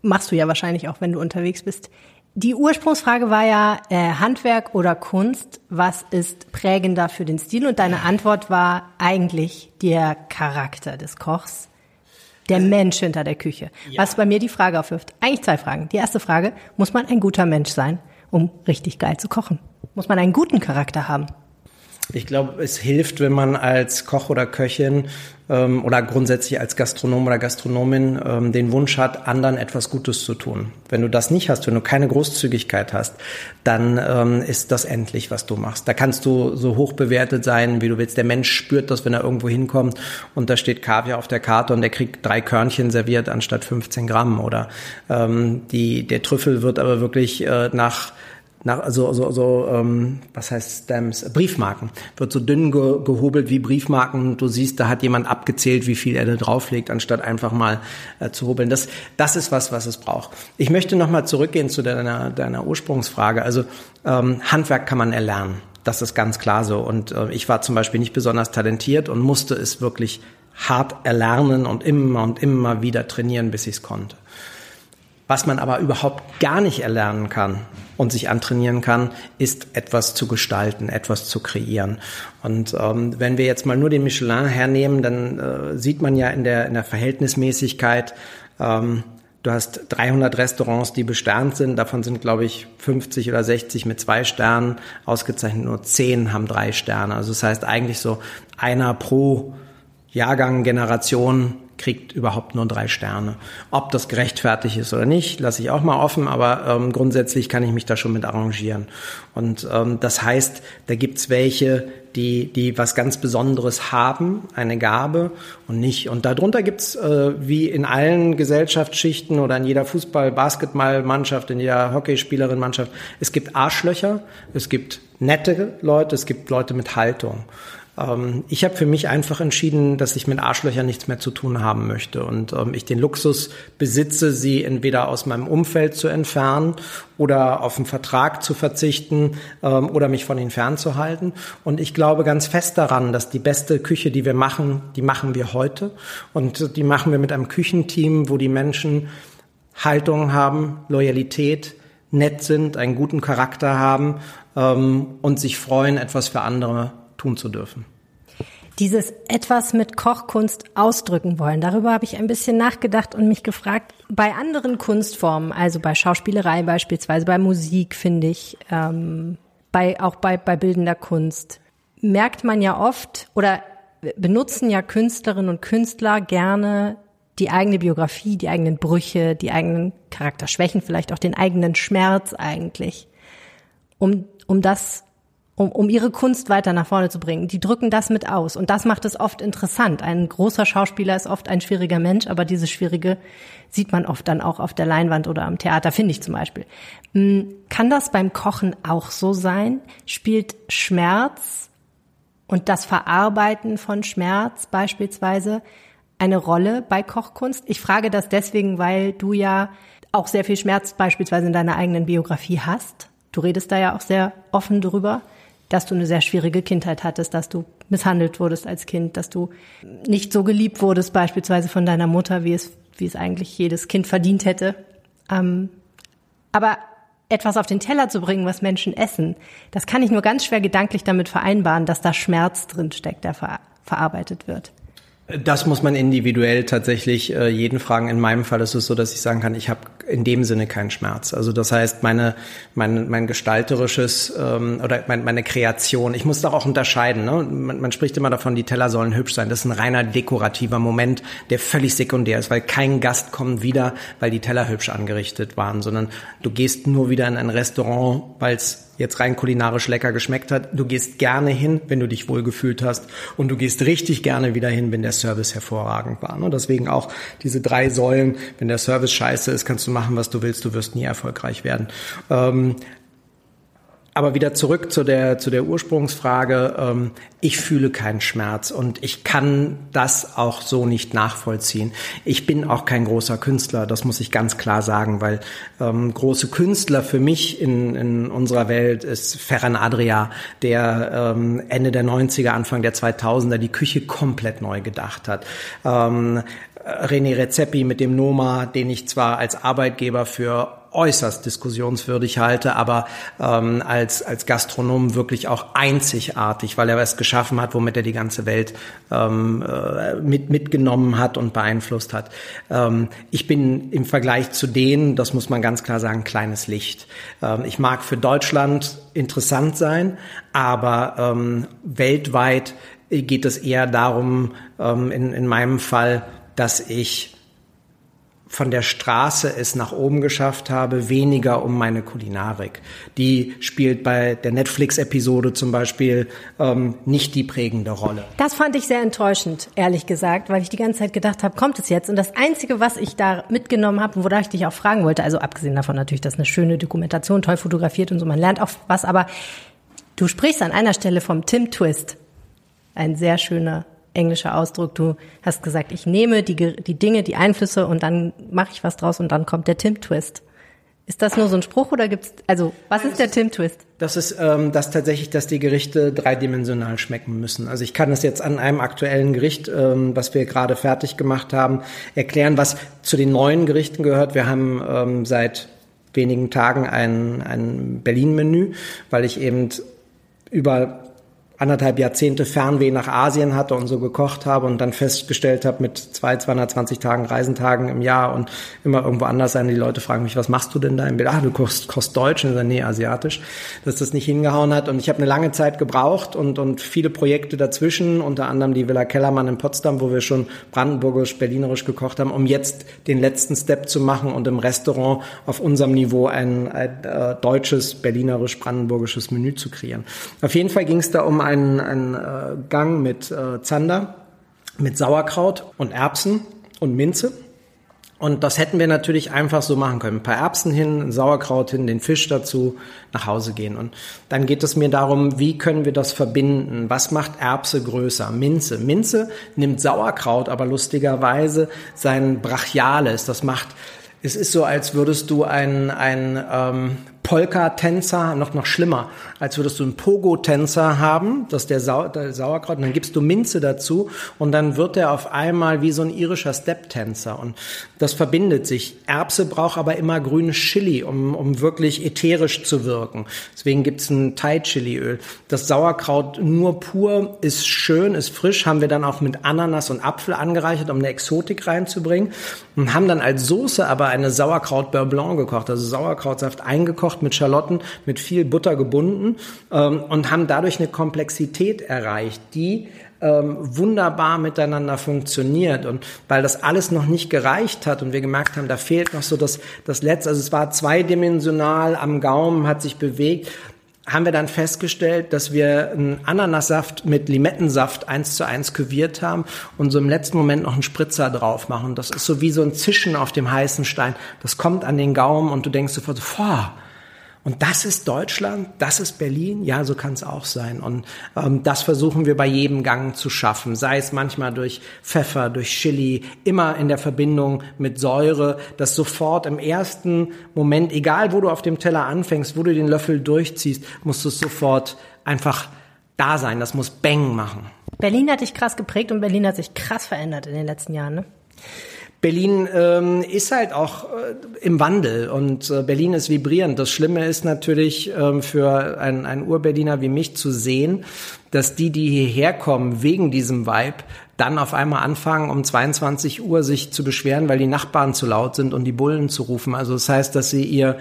machst du ja wahrscheinlich auch, wenn du unterwegs bist. Die Ursprungsfrage war ja äh, Handwerk oder Kunst. Was ist prägender für den Stil? Und deine Antwort war eigentlich der Charakter des Kochs der Mensch hinter der Küche. Ja. Was bei mir die Frage aufwirft. Eigentlich zwei Fragen. Die erste Frage, muss man ein guter Mensch sein, um richtig geil zu kochen? Muss man einen guten Charakter haben? Ich glaube, es hilft, wenn man als Koch oder Köchin ähm, oder grundsätzlich als Gastronom oder Gastronomin ähm, den Wunsch hat, anderen etwas Gutes zu tun. Wenn du das nicht hast, wenn du keine Großzügigkeit hast, dann ähm, ist das endlich, was du machst. Da kannst du so hoch bewertet sein, wie du willst. Der Mensch spürt das, wenn er irgendwo hinkommt und da steht Kaviar auf der Karte und der kriegt drei Körnchen serviert anstatt 15 Gramm oder ähm, die, der Trüffel wird aber wirklich äh, nach nach, also, so, so ähm, was heißt Stamps, Briefmarken. Wird so dünn ge gehobelt wie Briefmarken. Du siehst, da hat jemand abgezählt, wie viel er da drauflegt, anstatt einfach mal äh, zu hobeln. Das, das ist was, was es braucht. Ich möchte nochmal zurückgehen zu deiner, deiner Ursprungsfrage. Also ähm, Handwerk kann man erlernen. Das ist ganz klar so. Und äh, ich war zum Beispiel nicht besonders talentiert und musste es wirklich hart erlernen und immer und immer wieder trainieren, bis ich es konnte. Was man aber überhaupt gar nicht erlernen kann und sich antrainieren kann, ist etwas zu gestalten, etwas zu kreieren. Und ähm, wenn wir jetzt mal nur den Michelin hernehmen, dann äh, sieht man ja in der, in der Verhältnismäßigkeit, ähm, Du hast 300 Restaurants, die besternt sind. Davon sind, glaube ich, 50 oder 60 mit zwei Sternen ausgezeichnet. Nur 10 haben drei Sterne. Also das heißt eigentlich so einer pro Jahrgang, Generation kriegt überhaupt nur drei Sterne. Ob das gerechtfertigt ist oder nicht, lasse ich auch mal offen, aber ähm, grundsätzlich kann ich mich da schon mit arrangieren. Und ähm, das heißt, da gibt's welche, die, die was ganz Besonderes haben, eine Gabe und nicht. Und darunter gibt's äh, wie in allen Gesellschaftsschichten oder in jeder Fußball-, Basketball-Mannschaft, in jeder Hockeyspielerin-Mannschaft, es gibt Arschlöcher, es gibt nette Leute, es gibt Leute mit Haltung. Ähm, ich habe für mich einfach entschieden, dass ich mit Arschlöchern nichts mehr zu tun haben möchte und ähm, ich den Luxus besitze, sie entweder aus meinem Umfeld zu entfernen oder auf einen Vertrag zu verzichten ähm, oder mich von ihnen fernzuhalten. Und ich glaube ganz fest daran, dass die beste Küche, die wir machen, die machen wir heute und die machen wir mit einem Küchenteam, wo die Menschen Haltung haben, Loyalität, nett sind, einen guten Charakter haben ähm, und sich freuen, etwas für andere tun zu dürfen. Dieses etwas mit Kochkunst ausdrücken wollen, darüber habe ich ein bisschen nachgedacht und mich gefragt, bei anderen Kunstformen, also bei Schauspielerei beispielsweise, bei Musik finde ich, ähm, bei, auch bei, bei bildender Kunst, merkt man ja oft oder benutzen ja Künstlerinnen und Künstler gerne die eigene Biografie, die eigenen Brüche, die eigenen Charakterschwächen, vielleicht auch den eigenen Schmerz eigentlich, um, um das um, um ihre Kunst weiter nach vorne zu bringen. Die drücken das mit aus. Und das macht es oft interessant. Ein großer Schauspieler ist oft ein schwieriger Mensch, aber dieses Schwierige sieht man oft dann auch auf der Leinwand oder am Theater, finde ich zum Beispiel. Hm, kann das beim Kochen auch so sein? Spielt Schmerz und das Verarbeiten von Schmerz beispielsweise eine Rolle bei Kochkunst? Ich frage das deswegen, weil du ja auch sehr viel Schmerz beispielsweise in deiner eigenen Biografie hast. Du redest da ja auch sehr offen drüber, dass du eine sehr schwierige Kindheit hattest, dass du misshandelt wurdest als Kind, dass du nicht so geliebt wurdest beispielsweise von deiner Mutter, wie es, wie es eigentlich jedes Kind verdient hätte. Ähm, aber etwas auf den Teller zu bringen, was Menschen essen, das kann ich nur ganz schwer gedanklich damit vereinbaren, dass da Schmerz drin steckt, der ver verarbeitet wird. Das muss man individuell tatsächlich äh, jeden fragen. In meinem Fall ist es so, dass ich sagen kann, ich habe in dem Sinne keinen Schmerz. Also das heißt, meine, mein, mein gestalterisches ähm, oder mein, meine Kreation, ich muss doch auch unterscheiden. Ne? Man, man spricht immer davon, die Teller sollen hübsch sein. Das ist ein reiner dekorativer Moment, der völlig sekundär ist, weil kein Gast kommt wieder, weil die Teller hübsch angerichtet waren, sondern du gehst nur wieder in ein Restaurant, weil es jetzt rein kulinarisch lecker geschmeckt hat. Du gehst gerne hin, wenn du dich wohlgefühlt hast und du gehst richtig gerne wieder hin, wenn der Service hervorragend war. Und ne? deswegen auch diese drei Säulen, wenn der Service scheiße ist, kannst du machen, was du willst, du wirst nie erfolgreich werden. Ähm, aber wieder zurück zu der, zu der Ursprungsfrage. Ähm, ich fühle keinen Schmerz und ich kann das auch so nicht nachvollziehen. Ich bin auch kein großer Künstler, das muss ich ganz klar sagen, weil ähm, große Künstler für mich in, in unserer Welt ist Ferran Adria, der ähm, Ende der 90er, Anfang der 2000er die Küche komplett neu gedacht hat. Ähm, René Rezepi mit dem Noma, den ich zwar als Arbeitgeber für äußerst diskussionswürdig halte, aber ähm, als, als Gastronom wirklich auch einzigartig, weil er was geschaffen hat, womit er die ganze Welt ähm, äh, mit, mitgenommen hat und beeinflusst hat. Ähm, ich bin im Vergleich zu denen, das muss man ganz klar sagen, kleines Licht. Ähm, ich mag für Deutschland interessant sein, aber ähm, weltweit geht es eher darum, ähm, in, in meinem Fall, dass ich von der Straße es nach oben geschafft habe, weniger um meine Kulinarik. Die spielt bei der Netflix-Episode zum Beispiel ähm, nicht die prägende Rolle. Das fand ich sehr enttäuschend, ehrlich gesagt, weil ich die ganze Zeit gedacht habe, kommt es jetzt? Und das Einzige, was ich da mitgenommen habe und wonach ich dich auch fragen wollte, also abgesehen davon natürlich, dass eine schöne Dokumentation, toll fotografiert und so, man lernt auch was, aber du sprichst an einer Stelle vom Tim Twist. Ein sehr schöner englischer Ausdruck. Du hast gesagt, ich nehme die, die Dinge, die Einflüsse und dann mache ich was draus und dann kommt der Tim-Twist. Ist das nur so ein Spruch oder gibt's also was ist der Tim-Twist? Das ist ähm, das tatsächlich, dass die Gerichte dreidimensional schmecken müssen. Also ich kann es jetzt an einem aktuellen Gericht, ähm, was wir gerade fertig gemacht haben, erklären, was zu den neuen Gerichten gehört. Wir haben ähm, seit wenigen Tagen ein, ein Berlin-Menü, weil ich eben über anderthalb Jahrzehnte Fernweh nach Asien hatte und so gekocht habe und dann festgestellt habe mit zwei, 220 Tagen Reisentagen im Jahr und immer irgendwo anders sein. Die Leute fragen mich, was machst du denn da im Bild? Ah, du kochst, kochst Deutsch. Und ich sage, nee, asiatisch. Dass das nicht hingehauen hat. Und ich habe eine lange Zeit gebraucht und, und viele Projekte dazwischen, unter anderem die Villa Kellermann in Potsdam, wo wir schon brandenburgisch, berlinerisch gekocht haben, um jetzt den letzten Step zu machen und im Restaurant auf unserem Niveau ein, ein äh, deutsches, berlinerisch, brandenburgisches Menü zu kreieren. Auf jeden Fall ging es da um ein einen, einen äh, Gang mit äh, Zander, mit Sauerkraut und Erbsen und Minze. Und das hätten wir natürlich einfach so machen können. Ein paar Erbsen hin, Sauerkraut hin, den Fisch dazu, nach Hause gehen. Und dann geht es mir darum, wie können wir das verbinden? Was macht Erbse größer? Minze. Minze nimmt Sauerkraut, aber lustigerweise sein Brachiales. Das macht, es ist so, als würdest du ein, ein ähm, Polka-Tänzer, noch, noch schlimmer, als würdest du einen Pogo-Tänzer haben, das ist der, Sau der Sauerkraut, und dann gibst du Minze dazu und dann wird er auf einmal wie so ein irischer Step-Tänzer und das verbindet sich. Erbse braucht aber immer grünes Chili, um, um wirklich ätherisch zu wirken. Deswegen gibt's ein Thai-Chili-Öl. Das Sauerkraut nur pur ist schön, ist frisch, haben wir dann auch mit Ananas und Apfel angereichert, um eine Exotik reinzubringen und haben dann als Soße aber eine Sauerkraut-Beurre Blanc gekocht, also Sauerkrautsaft eingekocht gekocht mit Schalotten, mit viel Butter gebunden ähm, und haben dadurch eine Komplexität erreicht, die ähm, wunderbar miteinander funktioniert. Und weil das alles noch nicht gereicht hat und wir gemerkt haben, da fehlt noch so das, das Letzte, also es war zweidimensional am Gaumen, hat sich bewegt, haben wir dann festgestellt, dass wir einen Ananassaft mit Limettensaft eins zu eins küviert haben und so im letzten Moment noch einen Spritzer drauf machen. Das ist so wie so ein Zischen auf dem heißen Stein. Das kommt an den Gaumen und du denkst sofort, boah, Und das ist Deutschland, das ist Berlin, ja, so kann es auch sein. Und ähm, das versuchen wir bei jedem Gang zu schaffen, sei es manchmal durch Pfeffer, durch Chili, immer in der Verbindung mit Säure, dass sofort im ersten Moment, egal wo du auf dem Teller anfängst, wo du den Löffel durchziehst, musst du es sofort einfach da sein. Das muss Bang machen. Berlin hat dich krass geprägt und Berlin hat sich krass verändert in den letzten Jahren, ne? Berlin ähm, ist halt auch äh, im Wandel und äh, Berlin ist vibrierend. Das Schlimme ist natürlich ähm, für einen, einen Ur-Berliner wie mich zu sehen, dass die, die hierher kommen wegen diesem Vibe, dann auf einmal anfangen, um 22 Uhr sich zu beschweren, weil die Nachbarn zu laut sind und die Bullen zu rufen. Also das heißt, dass sie ihr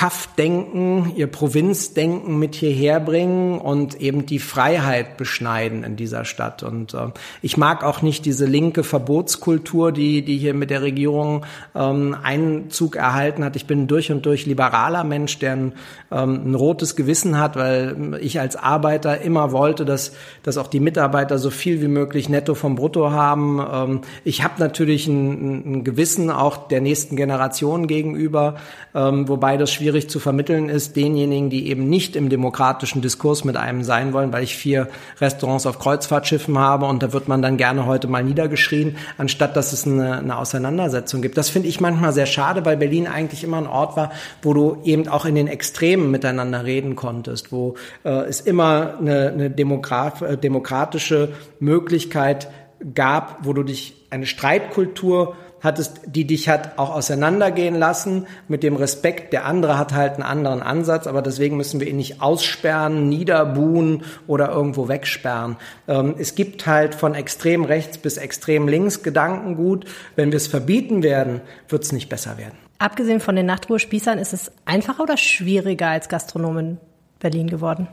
Kaff-Denken, ihr Provinzdenken mit hierher bringen und eben die Freiheit beschneiden in dieser Stadt. Und äh, ich mag auch nicht diese linke Verbotskultur, die, die hier mit der Regierung ähm, Einzug erhalten hat. Ich bin durch und durch liberaler Mensch, der ein, ähm, ein rotes Gewissen hat, weil ich als Arbeiter immer wollte, dass, dass auch die Mitarbeiter so viel wie möglich netto vom Brutto haben. Ähm, ich habe natürlich ein, ein Gewissen auch der nächsten Generation gegenüber, ähm, wobei das schwierig schwierig zu vermitteln ist, denjenigen, die eben nicht im demokratischen Diskurs mit einem sein wollen, weil ich vier Restaurants auf Kreuzfahrtschiffen habe und da wird man dann gerne heute mal niedergeschrien, anstatt dass es eine, eine Auseinandersetzung gibt. Das finde ich manchmal sehr schade, weil Berlin eigentlich immer ein Ort war, wo du eben auch in den Extremen miteinander reden konntest, wo äh, es immer eine, eine äh, demokratische Möglichkeit gab, wo du dich eine Streitkultur hattest, die dich hat auch auseinandergehen lassen mit dem Respekt. Der andere hat halt einen anderen Ansatz, aber deswegen müssen wir ihn nicht aussperren, niederbuhen oder irgendwo wegsperren. Ähm, es gibt halt von extrem rechts bis extrem links Gedankengut. Wenn wir es verbieten werden, wird es nicht besser werden. Abgesehen von den Nachtruhespießern, ist es einfacher oder schwieriger als Gastronom in Berlin geworden?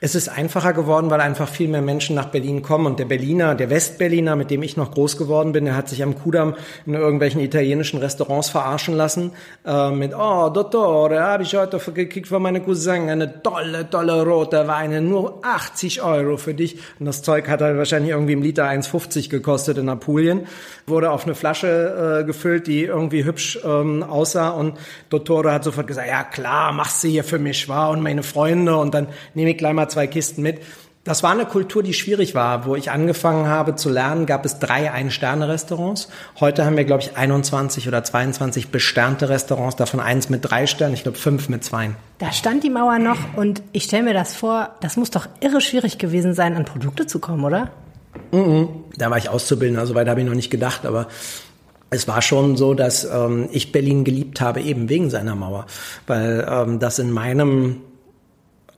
Es ist einfacher geworden, weil einfach viel mehr Menschen nach Berlin kommen. Und der Berliner, der Westberliner, mit dem ich noch groß geworden bin, der hat sich am Kudamm in irgendwelchen italienischen Restaurants verarschen lassen. Äh, mit, oh, Dottore, habe ich heute gekriegt von meiner Cousin eine tolle, tolle rote Weine, nur 80 Euro für dich. Und das Zeug hat halt wahrscheinlich irgendwie im Liter 1,50 gekostet in Apulien. Wurde auf eine Flasche äh, gefüllt, die irgendwie hübsch ähm, aussah. Und Dottore hat sofort gesagt, ja klar, machst du hier für mich, war und meine Freunde. Und dann nehme ich gleich mal zwei Kisten mit. Das war eine Kultur, die schwierig war. Wo ich angefangen habe zu lernen, gab es drei Ein-Sterne-Restaurants. Heute haben wir, glaube ich, 21 oder 22 besternte Restaurants, davon eins mit drei Sternen, ich glaube fünf mit zwei. Da stand die Mauer noch und ich stelle mir das vor, das muss doch irre schwierig gewesen sein, an Produkte zu kommen, oder? Mm -mm. Da war ich Auszubildender, so weit habe ich noch nicht gedacht, aber es war schon so, dass ähm, ich Berlin geliebt habe, eben wegen seiner Mauer, weil ähm, das in meinem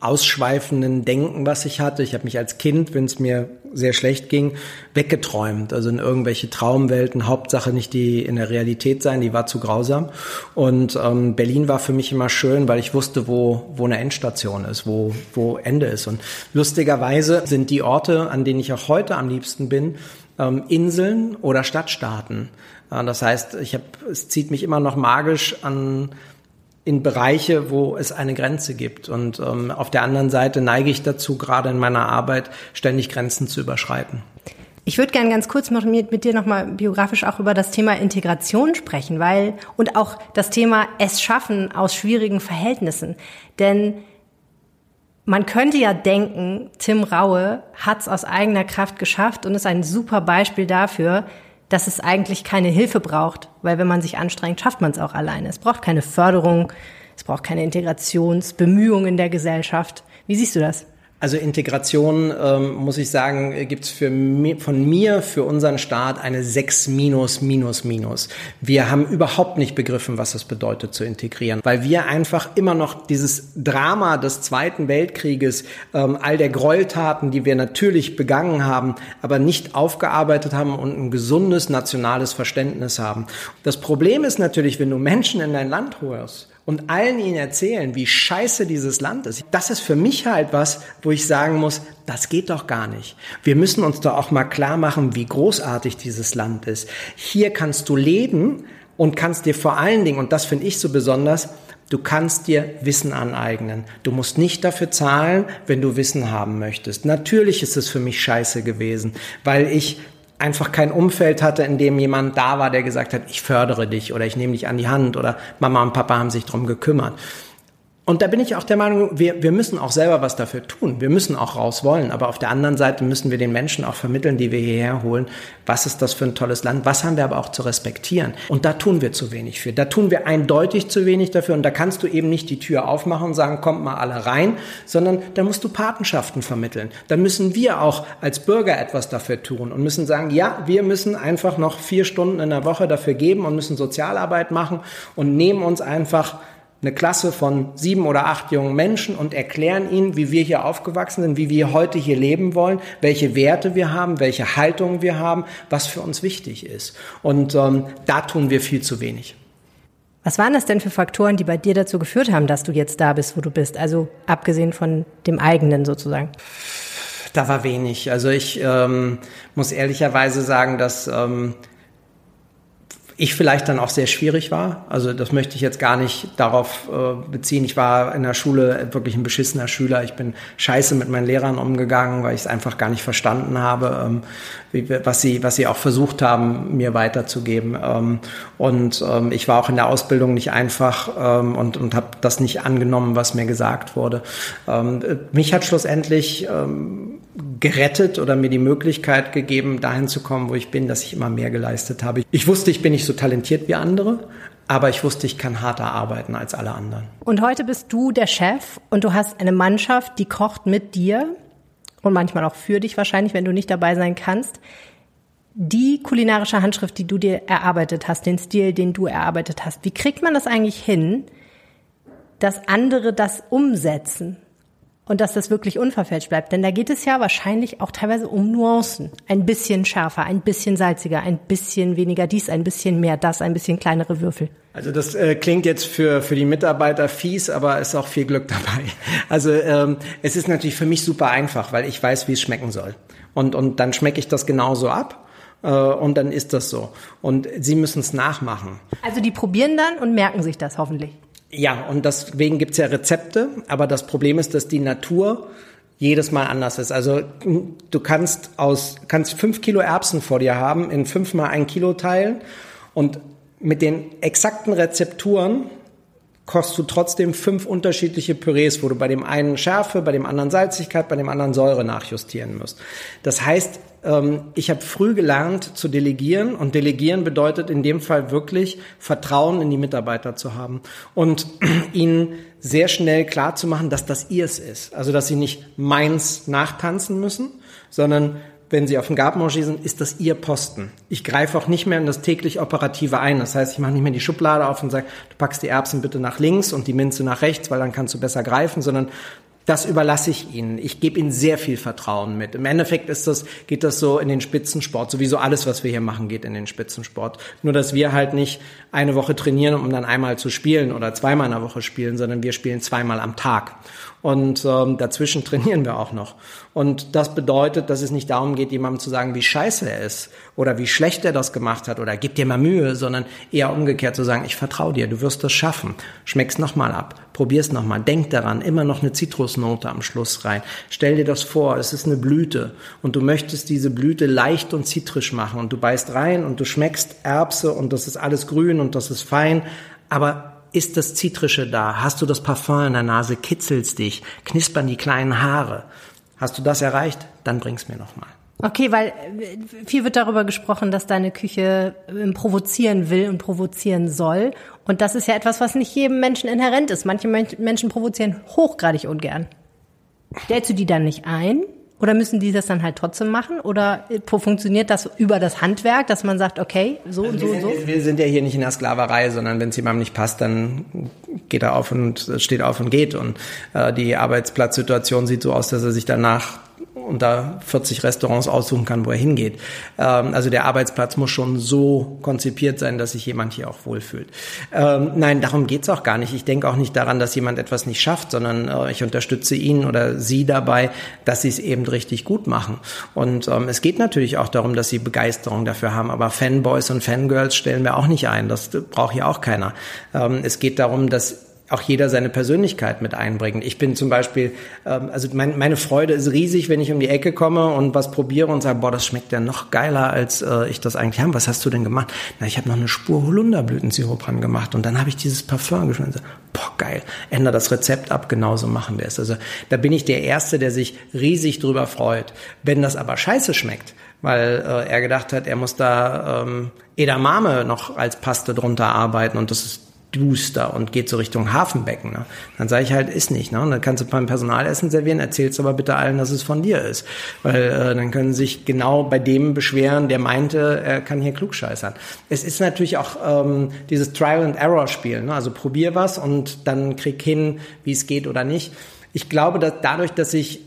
ausschweifenden Denken, was ich hatte. Ich habe mich als Kind, wenn es mir sehr schlecht ging, weggeträumt. Also in irgendwelche Traumwelten, Hauptsache nicht die in der Realität sein, die war zu grausam. Und ähm, Berlin war für mich immer schön, weil ich wusste, wo, wo eine Endstation ist, wo, wo Ende ist. Und lustigerweise sind die Orte, an denen ich auch heute am liebsten bin, ähm, Inseln oder Stadtstaaten. Äh, das heißt, ich hab, es zieht mich immer noch magisch an in Bereiche, wo es eine Grenze gibt. Und ähm, auf der anderen Seite neige ich dazu, gerade in meiner Arbeit ständig Grenzen zu überschreiten. Ich würde gerne ganz kurz mit, mit dir nochmal biografisch auch über das Thema Integration sprechen, weil und auch das Thema es schaffen aus schwierigen Verhältnissen. Denn man könnte ja denken, Tim Raue hat es aus eigener Kraft geschafft und ist ein super Beispiel dafür, dass es eigentlich keine Hilfe braucht, weil wenn man sich anstrengt, schafft man es auch alleine. Es braucht keine Förderung, es braucht keine Integrationsbemühungen in der Gesellschaft. Wie siehst du das? Also Integration, ähm, muss ich sagen, gibt's für von mir, für unseren Staat eine 6 minus, minus, minus. Wir haben überhaupt nicht begriffen, was es bedeutet zu integrieren, weil wir einfach immer noch dieses Drama des Zweiten Weltkrieges, ähm, all der Gräueltaten, die wir natürlich begangen haben, aber nicht aufgearbeitet haben und ein gesundes nationales Verständnis haben. Das Problem ist natürlich, wenn du Menschen in dein Land holst, und allen ihnen erzählen, wie scheiße dieses Land ist. Das ist für mich halt was, wo ich sagen muss, das geht doch gar nicht. Wir müssen uns doch auch mal klar machen, wie großartig dieses Land ist. Hier kannst du leben und kannst dir vor allen Dingen, und das finde ich so besonders, Du kannst dir Wissen aneignen. Du musst nicht dafür zahlen, wenn du Wissen haben möchtest. Natürlich ist es für mich scheiße gewesen, weil ich einfach kein Umfeld hatte, in dem jemand da war, der gesagt hat, ich fördere dich oder ich nehme dich an die Hand oder Mama und Papa haben sich drum gekümmert. Und da bin ich auch der Meinung, wir, wir müssen auch selber was dafür tun. Wir müssen auch raus wollen. Aber auf der anderen Seite müssen wir den Menschen auch vermitteln, die wir hierher holen, was ist das für ein tolles Land, was haben wir aber auch zu respektieren. Und da tun wir zu wenig für. Da tun wir eindeutig zu wenig dafür. Und da kannst du eben nicht die Tür aufmachen und sagen, kommt mal alle rein, sondern da musst du Patenschaften vermitteln. Da müssen wir auch als Bürger etwas dafür tun und müssen sagen, ja, wir müssen einfach noch vier Stunden in der Woche dafür geben und müssen Sozialarbeit machen und nehmen uns einfach eine Klasse von sieben oder acht jungen Menschen und erklären ihnen, wie wir hier aufgewachsen sind, wie wir heute hier leben wollen, welche Werte wir haben, welche Haltungen wir haben, was für uns wichtig ist. Und ähm, da tun wir viel zu wenig. Was waren das denn für Faktoren, die bei dir dazu geführt haben, dass du jetzt da bist, wo du bist? Also abgesehen von dem eigenen sozusagen. Da war wenig. Also ich ähm, muss ehrlicherweise sagen, dass ähm, ich vielleicht dann auch sehr schwierig war. Also das möchte ich jetzt gar nicht darauf äh, beziehen. Ich war in der Schule wirklich ein beschissener Schüler. Ich bin scheiße mit meinen Lehrern umgegangen, weil ich es einfach gar nicht verstanden habe, ähm, wie, was sie was sie auch versucht haben, mir weiterzugeben. Ähm, und ähm, ich war auch in der Ausbildung nicht einfach ähm, und und habe das nicht angenommen, was mir gesagt wurde. Ähm, mich hat schlussendlich ähm, gerettet oder mir die Möglichkeit gegeben, dahin zu kommen, wo ich bin, dass ich immer mehr geleistet habe. Ich wusste, ich bin nicht so talentiert wie andere, aber ich wusste, ich kann harter arbeiten als alle anderen. Und heute bist du der Chef und du hast eine Mannschaft, die kocht mit dir und manchmal auch für dich wahrscheinlich, wenn du nicht dabei sein kannst. Die kulinarische Handschrift, die du dir erarbeitet hast, den Stil, den du erarbeitet hast, wie kriegt man das eigentlich hin, dass andere das umsetzen? Und dass das wirklich unverfälscht bleibt. Denn da geht es ja wahrscheinlich auch teilweise um Nuancen. Ein bisschen schärfer, ein bisschen salziger, ein bisschen weniger dies, ein bisschen mehr das, ein bisschen kleinere Würfel. Also das äh, klingt jetzt für, für die Mitarbeiter fies, aber ist auch viel Glück dabei. Also ähm, es ist natürlich für mich super einfach, weil ich weiß, wie es schmecken soll. Und, und dann schmecke ich das genauso ab äh, und dann ist das so. Und sie müssen es nachmachen. Also die probieren dann und merken sich das hoffentlich. Ja, und deswegen gibt's ja Rezepte, aber das Problem ist, dass die Natur jedes Mal anders ist. Also du kannst aus kannst fünf Kilo Erbsen vor dir haben, in fünf mal ein Kilo teilen und mit den exakten Rezepturen kochst du trotzdem fünf unterschiedliche Pürees, wo du bei dem einen Schärfe, bei dem anderen Salzigkeit, bei dem anderen Säure nachjustieren musst. Das heißt, ich habe früh gelernt zu delegieren und delegieren bedeutet in dem Fall wirklich Vertrauen in die Mitarbeiter zu haben und ihnen sehr schnell klar zu machen, dass das ihrs ist. Also, dass sie nicht meins nachtanzen müssen, sondern wenn Sie auf dem Gartenmanger sind, ist das Ihr Posten. Ich greife auch nicht mehr in das täglich Operative ein. Das heißt, ich mache nicht mehr die Schublade auf und sage, du packst die Erbsen bitte nach links und die Minze nach rechts, weil dann kannst du besser greifen, sondern das überlasse ich Ihnen. Ich gebe Ihnen sehr viel Vertrauen mit. Im Endeffekt ist das, geht das so in den Spitzensport. Sowieso alles, was wir hier machen, geht in den Spitzensport. Nur, dass wir halt nicht eine Woche trainieren, um dann einmal zu spielen oder zweimal in der Woche spielen, sondern wir spielen zweimal am Tag. Und ähm, dazwischen trainieren wir auch noch. Und das bedeutet, dass es nicht darum geht, jemandem zu sagen, wie scheiße er ist oder wie schlecht er das gemacht hat oder gib dir mal Mühe, sondern eher umgekehrt zu sagen, ich vertraue dir, du wirst das schaffen. Schmeck's nochmal ab, probier's nochmal, denk daran, immer noch eine Zitrusnote am Schluss rein. Stell dir das vor, es ist eine Blüte und du möchtest diese Blüte leicht und zitrisch machen und du beißt rein und du schmeckst Erbse und das ist alles grün und das ist fein, aber ist das Zitrische da? Hast du das Parfum in der Nase? Kitzelst dich? Knispern die kleinen Haare? Hast du das erreicht? Dann bring's mir nochmal. Okay, weil äh, viel wird darüber gesprochen, dass deine Küche ähm, provozieren will und provozieren soll. Und das ist ja etwas, was nicht jedem Menschen inhärent ist. Manche Menschen provozieren hochgradig ungern. Stellst du die dann nicht ein? Oder müssen die das dann halt trotzdem machen? Oder äh, funktioniert das über das Handwerk, dass man sagt, okay, so also und so und so? Wir sind ja hier nicht in der Sklaverei, sondern wenn es jemandem nicht passt, dann geht er auf und steht auf und geht. Und äh, die Arbeitsplatzsituation sieht so aus, dass er sich danach und da 40 Restaurants aussuchen kann, wo er hingeht. Ähm, also der Arbeitsplatz muss schon so konzipiert sein, dass sich jemand hier auch wohlfühlt. Ähm, nein, darum geht's auch gar nicht. Ich denke auch nicht daran, dass jemand etwas nicht schafft, sondern äh, ich unterstütze ihn oder sie dabei, dass sie es eben richtig gut machen. Und ähm, es geht natürlich auch darum, dass sie Begeisterung dafür haben. Aber Fanboys und Fangirls stellen wir auch nicht ein. Das braucht ja auch keiner. Ähm, es geht darum, dass auch jeder seine Persönlichkeit mit einbringen. Ich bin zum Beispiel, ähm, also mein, meine Freude ist riesig, wenn ich um die Ecke komme und was probiere und sage, boah, das schmeckt ja noch geiler, als äh, ich das eigentlich habe. Was hast du denn gemacht? Na, ich habe noch eine Spur Holunderblütensirup dran gemacht und dann habe ich dieses Parfum geschmeckt. So, boah, geil, ändere das Rezept ab, genauso machen wir es. Also da bin ich der Erste, der sich riesig drüber freut. Wenn das aber scheiße schmeckt, weil äh, er gedacht hat, er muss da ähm, Edamame noch als Paste drunter arbeiten und das ist duster und geht so Richtung Hafenbecken. Ne? Dann sage ich halt, ist nicht. Ne? Und dann kannst du beim Personalessen servieren, erzählst aber bitte allen, dass es von dir ist. Weil äh, dann können sich genau bei dem beschweren, der meinte, er kann hier klugscheißern. Es ist natürlich auch ähm, dieses Trial-and-Error-Spiel. Ne? Also probier was und dann krieg hin, wie es geht oder nicht. Ich glaube, dass dadurch, dass ich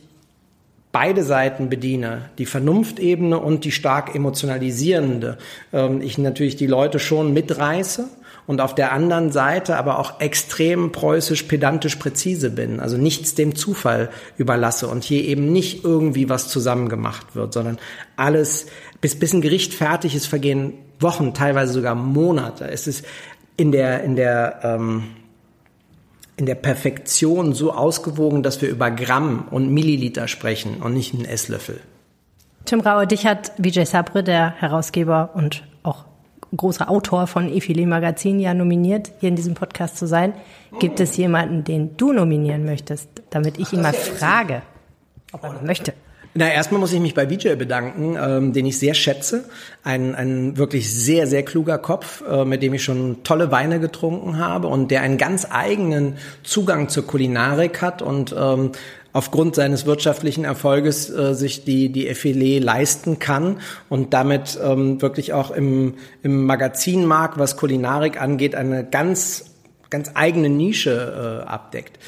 beide Seiten bediene, die Vernunftebene und die stark emotionalisierende, ähm, ich natürlich die Leute schon mitreiße und auf der anderen Seite aber auch extrem preußisch, pedantisch präzise bin, also nichts dem Zufall überlasse und hier eben nicht irgendwie was zusammen gemacht wird, sondern alles, bis, bis ein Gericht fertig ist, vergehen Wochen, teilweise sogar Monate. Es ist in der, in der, ähm, in der Perfektion so ausgewogen, dass wir über Gramm und Milliliter sprechen und nicht einen Esslöffel. Tim Raue, dich hat Vijay Sabre, der Herausgeber und großer Autor von Effile Magazin, ja nominiert, hier in diesem Podcast zu sein. Gibt es jemanden, den du nominieren möchtest, damit ich ihn mal frage, ob er möchte? Na, erstmal muss ich mich bei Vijay bedanken, ähm, den ich sehr schätze. Ein, ein wirklich sehr, sehr kluger Kopf, äh, mit dem ich schon tolle Weine getrunken habe und der einen ganz eigenen Zugang zur Kulinarik hat und ähm, aufgrund seines wirtschaftlichen Erfolges äh, sich die, die FLE leisten kann und damit ähm, wirklich auch im, im Magazinmarkt, was Kulinarik angeht, eine ganz ganz eigene Nische äh, abdeckt.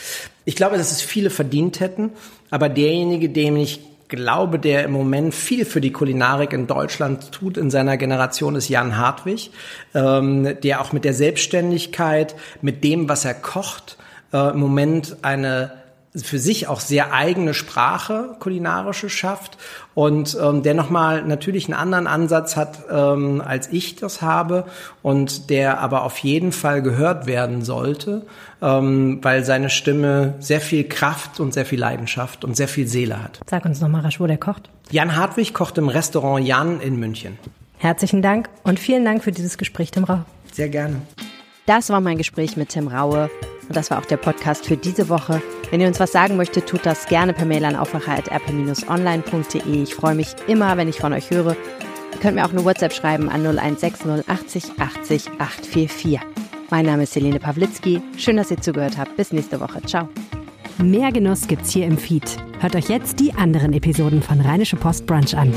Ich glaube, dass es viele verdient hätten, aber derjenige, dem ich glaube, der im Moment viel für die Kulinarik in Deutschland tut in seiner Generation, ist Jan Hartwig, ähm, der auch mit der Selbstständigkeit, mit dem, was er kocht, äh, im Moment eine für sich auch sehr eigene Sprache kulinarische schafft und ähm, der nochmal natürlich einen anderen Ansatz hat, ähm, als ich das habe und der aber auf jeden Fall gehört werden sollte, ähm, weil seine Stimme sehr viel Kraft und sehr viel Leidenschaft und sehr viel Seele hat. Sag uns nochmal rasch, wo der kocht. Jan Hartwig kocht im Restaurant Jan in München. Herzlichen Dank und vielen Dank für dieses Gespräch, Tim Rau. Sehr gerne. Das war mein Gespräch mit Tim Raue und das war auch der Podcast für diese Woche. Wenn ihr uns was sagen möchtet, tut das gerne per Mail an aufwacher.rp-online.de. Ich freue mich immer, wenn ich von euch höre. Ihr könnt mir auch eine WhatsApp schreiben an 0160 80 80 844. Mein Name ist Helene Pawlitzki. Schön, dass ihr zugehört habt. Bis nächste Woche. Ciao. Mehr Genuss gibt's hier im Feed. Hört euch jetzt die anderen Episoden von Rheinische Post Brunch an.